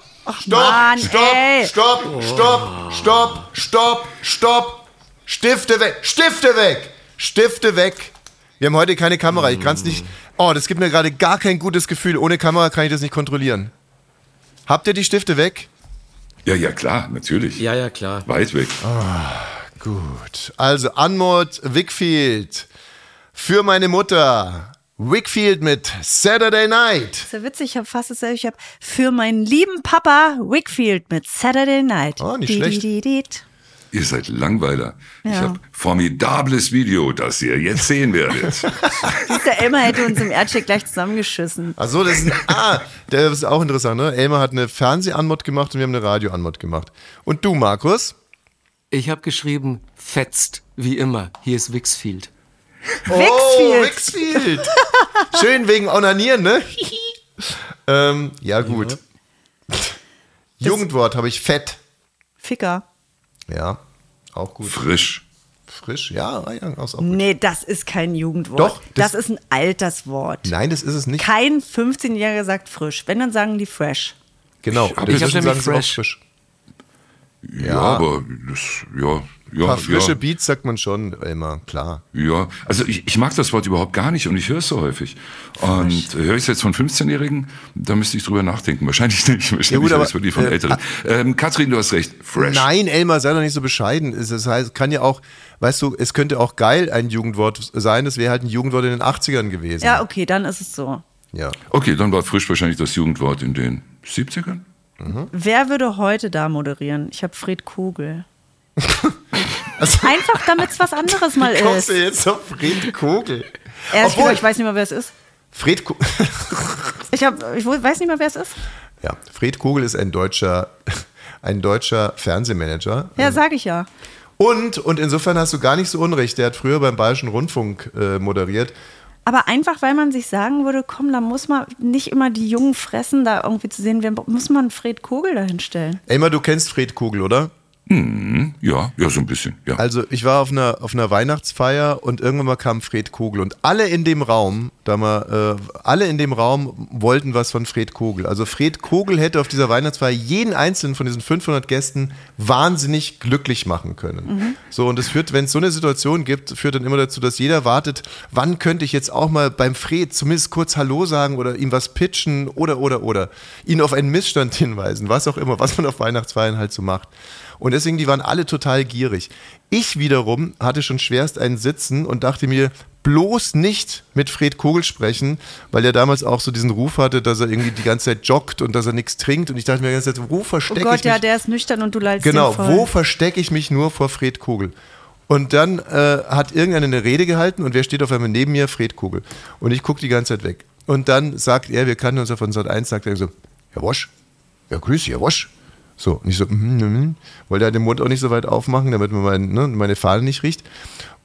Mann, stopp! ey. Stopp! Stopp! Stopp! Stopp! Stopp! Stifte weg! Stifte weg! Stifte weg! Wir haben heute keine Kamera. Ich kann es nicht. Oh, das gibt mir gerade gar kein gutes Gefühl. Ohne Kamera kann ich das nicht kontrollieren. Habt ihr die Stifte weg? Ja, ja, klar, natürlich. ja, ja, klar. Weit weg. Gut. Also Anmod Wickfield. Für meine Mutter. Wickfield mit Saturday Night. Ist ja witzig, ich habe fast dasselbe. Ich habe für meinen lieben Papa Wickfield mit Saturday Night. Oh, nicht schlecht. Ihr seid Langweiler. Ich Ja. habe formidables Video, das ihr jetzt sehen werdet. Siehst du, Elmar hätte uns im Erdcheck gleich zusammengeschissen. Achso, das ist ein. Ah, der ist auch interessant, ne? Elmar hat eine Fernsehanmod gemacht und wir haben eine Radioanmod gemacht. Und du, Markus? Ich habe geschrieben, fetzt, wie immer. Hier ist Wixfield. Oh, Wickfield. Schön wegen Onanieren, ne? ähm, ja, gut. Jugendwort habe ich fett. Ficker. Ja, auch gut. Frisch. Frisch, ja, ah ja gut. Nee, das ist kein Jugendwort. Doch, das, das- ist ein Alterswort. Nein, das ist es nicht. Kein 15-Jähriger sagt frisch. Wenn, dann sagen die fresh. Genau, hab deswegen jetzt sagen nämlich fresh. frisch. Ja, aber das, ja, ja, paar frische ja. Beats sagt man schon immer, klar. Ja, also ich, ich mag das Wort überhaupt gar nicht und ich höre es so häufig. Und höre ich es jetzt von 15-Jährigen, da müsste ich drüber nachdenken. Wahrscheinlich nicht. Wahrscheinlich Ja, gut, höre aber, ich es wirklich von äh, Älteren. Ähm, Katrin, du hast recht. Fresh. Nein, Elmar, sei doch nicht so bescheiden. Es- Das heißt, kann ja auch, weißt du, es könnte auch geil ein Jugendwort sein. Das wäre halt ein Jugendwort in den 80ern gewesen. Ja, okay, dann ist es so. Ja. Okay, dann war frisch wahrscheinlich das Jugendwort in den 70ern. Wer würde heute da moderieren? Ich habe Fred Kugel. Einfach, damit es was anderes mal Wie kommst ist. du jetzt auf Fred Kogel? Ehrlich Obwohl- gesagt, ich weiß nicht mehr, wer es ist. Fred, Ko Ich, hab, ich weiß nicht mehr, wer es ist. ja, Fred Kogel ist ein deutscher, ein deutscher Fernsehmanager. Ja, sag ich ja. Und, und insofern hast du gar nicht so unrecht. Der hat früher beim Bayerischen Rundfunk äh, moderiert. Aber einfach, weil man sich sagen würde, komm, da muss man nicht immer die Jungen fressen, da irgendwie zu sehen, muss man Fred Kogel dahinstellen. Elmar, du kennst Fred Kogel, oder? Hm, ja, ja, so ein bisschen. Ja. Also ich war auf einer, auf einer Weihnachtsfeier und irgendwann mal kam Fred Kogel und alle in dem Raum, da mal, äh, alle in dem Raum wollten was von Fred Kogel. Also Fred Kogel hätte auf dieser Weihnachtsfeier jeden einzelnen von diesen 500 Gästen wahnsinnig glücklich machen können. So und es führt, wenn es so eine Situation gibt, führt dann immer dazu, dass jeder wartet, wann könnte ich jetzt auch mal beim Fred zumindest kurz Hallo sagen oder ihm was pitchen oder oder oder ihn auf einen Missstand hinweisen, was auch immer, was man auf Weihnachtsfeiern halt so macht. Und deswegen, die waren alle total gierig. Ich wiederum hatte schon schwerst einen Sitzen und dachte mir, bloß nicht mit Fred Kogel sprechen, weil er damals auch so diesen Ruf hatte, dass er irgendwie die ganze Zeit joggt und dass er nichts trinkt. Und ich dachte mir die ganze Zeit, wo Oh verstecke Gott, ich ja, mich? der ist nüchtern und du leidest Genau, wo verstecke ich mich nur vor Fred Kogel? Und dann äh, hat irgendeiner eine Rede gehalten und wer steht auf einmal neben mir? Fred Kugel. Und ich gucke die ganze Zeit weg. Und dann sagt er, wir kannten uns ja von Sat 1, sagt er so, Herr Wosch, ja grüß, Herr Wosch. So, und ich so, mm, mm, mm. wollte halt den Mund auch nicht so weit aufmachen, damit man mein, ne, meine Fahne nicht riecht.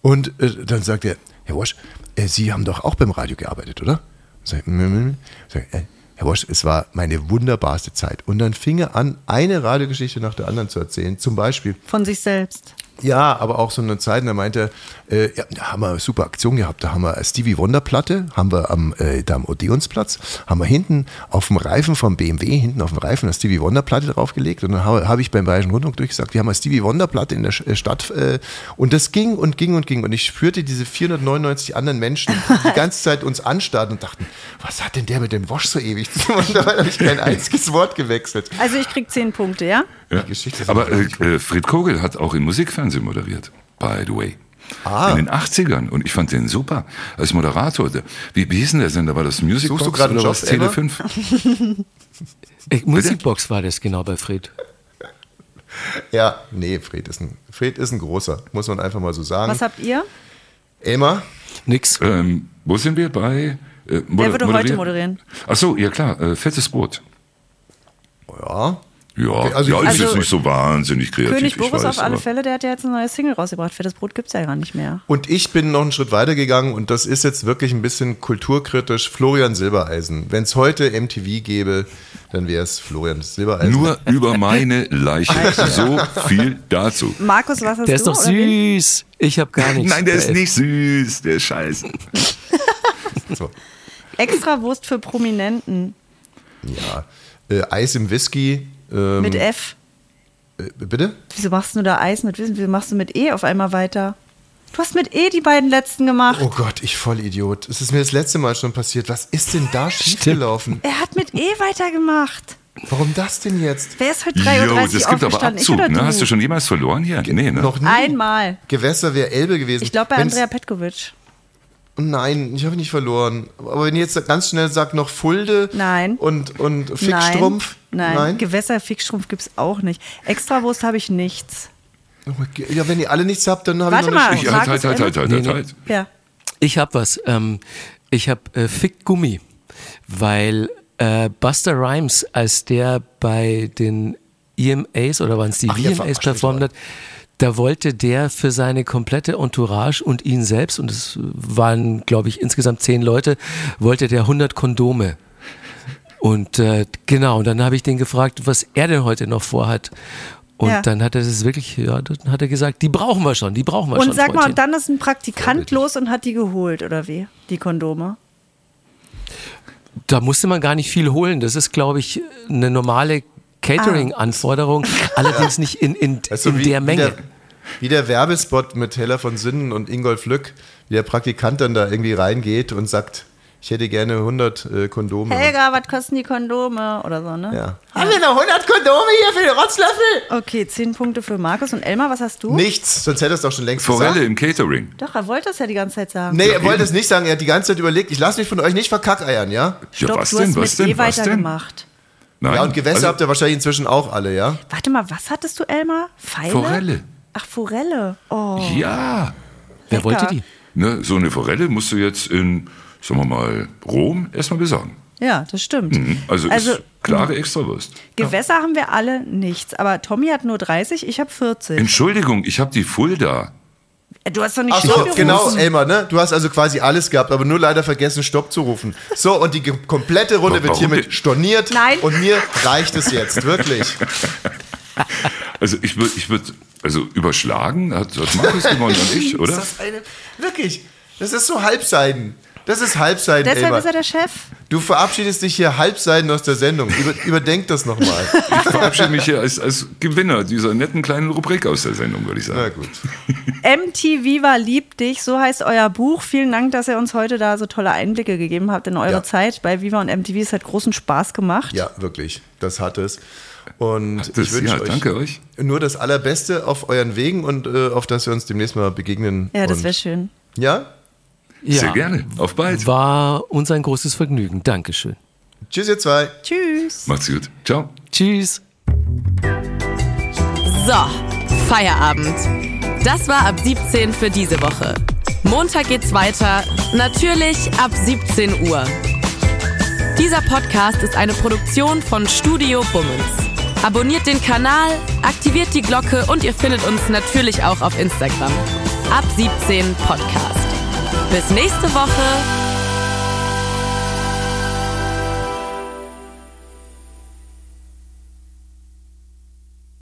Und äh, dann sagt er, Herr Wosch, äh, Sie haben doch auch beim Radio gearbeitet, oder? Sag, mm, mm. Sag, äh, Herr Wosch, es war meine wunderbarste Zeit. Und dann fing er an, eine Radiogeschichte nach der anderen zu erzählen. Zum Beispiel, Von sich selbst. Ja, aber auch so eine Zeit, da meinte er, äh, ja, da haben wir eine super Aktion gehabt. Da haben wir eine Stevie Wonder Platte, haben wir am, äh, da am Odeonsplatz, haben wir hinten auf dem Reifen vom BMW, hinten auf dem Reifen eine Stevie Wonder Platte draufgelegt. Und dann habe hab ich beim Bayerischen Rundfunk durchgesagt, wir haben eine Stevie Wonder Platte in der äh, Stadt. Äh, und das ging und ging und ging. Und ich spürte diese 499 anderen Menschen, die die ganze Zeit uns anstarrten und dachten, was hat denn der mit dem Wosch so ewig zu tun? Und dabei habe ich kein einziges Wort gewechselt. Also ich krieg zehn Punkte, ja? Ja. Aber äh, äh, Fred Kogel hat auch im Musikfernsehen moderiert, by the way. In den 80ern. Und ich fand den super als Moderator. Der- Wie, wie hieß denn der Sender? War das Music Suchst du Box oder was? Tele Emma? 5? Äh, Musikbox war das genau bei Fred. Ja, nee, Fred ist ein, Fred ist ein großer, muss man einfach mal so sagen. Was habt ihr? Elmar? Nix. Ähm, wo sind wir? Bei. Äh, Wer würde heute moderieren? Ach so, ja klar, äh, fettes Brot. Ja. Ja, Okay, also ja ist Also- jetzt nicht so wahnsinnig kreativ. König ich Boris weiß, auf alle aber- Fälle, der hat ja jetzt eine neue Single rausgebracht. Für das Brot gibt's ja gar nicht mehr. Und ich bin noch einen Schritt weiter gegangen und das ist jetzt wirklich ein bisschen kulturkritisch. Florian Silbereisen. Wenn es heute MTV gäbe, dann wäre es Florian Silbereisen. Nur über meine Leiche. so viel dazu. Markus, was hast Der ist du? doch oder wen? süß. Ich habe gar nichts. Nein, der ist nicht süß, der ist scheiße. So. Extra Wurst für Prominenten. Ja. Äh, Eis im Whisky. Ähm, Mit F. äh, bitte? Wieso machst du da Eis mit Wissen? Wieso machst du mit E auf einmal weiter? Du hast mit E die beiden letzten gemacht. Oh Gott, ich Vollidiot. Es ist mir das letzte Mal schon passiert. Was ist denn da schiefgelaufen? Er hat mit E weitergemacht. Warum das denn jetzt? Wer ist heute 3.30 Jo, Uhr das gibt aber Abzug. Ne? Hast du schon jemals verloren hier? Nee, ne? Noch nie. Einmal. Gewässer wäre Elbe gewesen. Ich glaube bei Wenn's- Andrea Petkovic. Nein, ich habe nicht verloren. Aber wenn ihr jetzt ganz schnell sagt, noch Fulde Nein. und, und Fickstrumpf. Nein. Nein. Gewässer, Fickstrumpf gibt's auch nicht. Extrawurst habe ich nichts. Ja, wenn ihr alle nichts habt, dann habe ich Warte noch mal, nicht. Ich, halt, halt, halt, halt, halt, Nee, halt, nee. halt. Ja. Ich habe was. Ähm, ich habe äh, Fick Gummi, weil äh, Buster Rhymes, als der bei den EMAs oder waren es die Ach, der VMAs mich performt hat, da wollte der für seine komplette Entourage und ihn selbst, und es waren, glaube ich, insgesamt zehn Leute, wollte der 100 Kondome. Und äh, genau, und dann habe ich den gefragt, was er denn heute noch vorhat. Und Ja. dann hat er das wirklich, ja, dann hat er gesagt, die brauchen wir schon, die brauchen wir schon. Und sag mal, Freundchen. und dann ist ein Praktikant los und hat die geholt, oder wie? Die Kondome. Da musste man gar nicht viel holen. Das ist, glaube ich, eine normale Catering-Anforderung, allerdings nicht in, in, du, in wie, der Menge. Wie der, wie der Werbespot mit Heller von Sinnen und Ingolf Lück, wie der Praktikant dann da irgendwie reingeht und sagt, ich hätte gerne 100 äh, Kondome. Helga, was kosten die Kondome? Oder so, ne? Ja. Haben wir noch 100 Kondome hier für den Rotzlöffel? Okay, 10 Punkte für Markus. Und Elmar, was hast du? Nichts, sonst hätte er es doch schon längst Forelle gesagt. im Catering. Doch, er wollte das ja die ganze Zeit sagen. Nee, er wollte es nicht sagen, er hat die ganze Zeit überlegt, ich lasse mich von euch nicht verkackeiern, ja? Stopp, ja, was du denn? hast Was mit denn? E Was denn? weitergemacht. Nein. Ja, und Gewässer also, habt ihr wahrscheinlich inzwischen auch alle, ja? Warte mal, was hattest du, Elmar? Pfeile? Forelle. Ach, Forelle. Oh. Ja. Wer lecker. wollte die? Ne, so eine Forelle musst du jetzt in, sagen wir mal, Rom erstmal besorgen. Ja, das stimmt. Mhm. Also, Also, ist klare Extrawurst. Gewässer haben wir alle nichts. Aber Tommy hat nur 30, ich habe 40. Entschuldigung, ich habe die Fulda. Äh, Du hast doch nicht Ach so, Stopp genau, gerufen. Elmar, ne? Du hast also quasi alles gehabt, aber nur leider vergessen, Stopp zu rufen. So, und die komplette Runde wird Warum denn? storniert. Nein. Und mir reicht es jetzt, wirklich. Also ich würde, ich würd, also überschlagen hat, hat Markus gewonnen und ich, oder? Ist das eine, wirklich, das ist so Halbseiden. Das ist Halbseiden, Deshalb Elmar. ist er der Chef. Du verabschiedest dich hier Halbseiden aus der Sendung. Über, überdenk das nochmal. Ich verabschiede mich hier als, als Gewinner dieser netten kleinen Rubrik aus der Sendung, würde ich sagen. Na gut. MT Viva liebt dich, so heißt euer Buch. Vielen Dank, dass ihr uns heute da so tolle Einblicke gegeben habt in eure Ja. Zeit bei Viva und MTV. Es hat großen Spaß gemacht. Ja, wirklich. Das hat es. Und Hat es, ich wünsche ja, euch danke euch. nur das Allerbeste auf euren Wegen und äh, auf dass wir uns demnächst mal begegnen. Ja, das wäre schön. Ja? Ja, Sehr gerne. Auf bald. War uns ein großes Vergnügen. Dankeschön. Tschüss, ihr zwei. Tschüss. Macht's gut. Ciao. Tschüss. So, Feierabend. Das war ab 17 für diese Woche. Montag geht's weiter, natürlich ab 17 Uhr. Dieser Podcast ist eine Produktion von Studio Bummens. Abonniert den Kanal, aktiviert die Glocke und ihr findet uns natürlich auch auf Instagram. Ab 17 Podcast. Bis nächste Woche.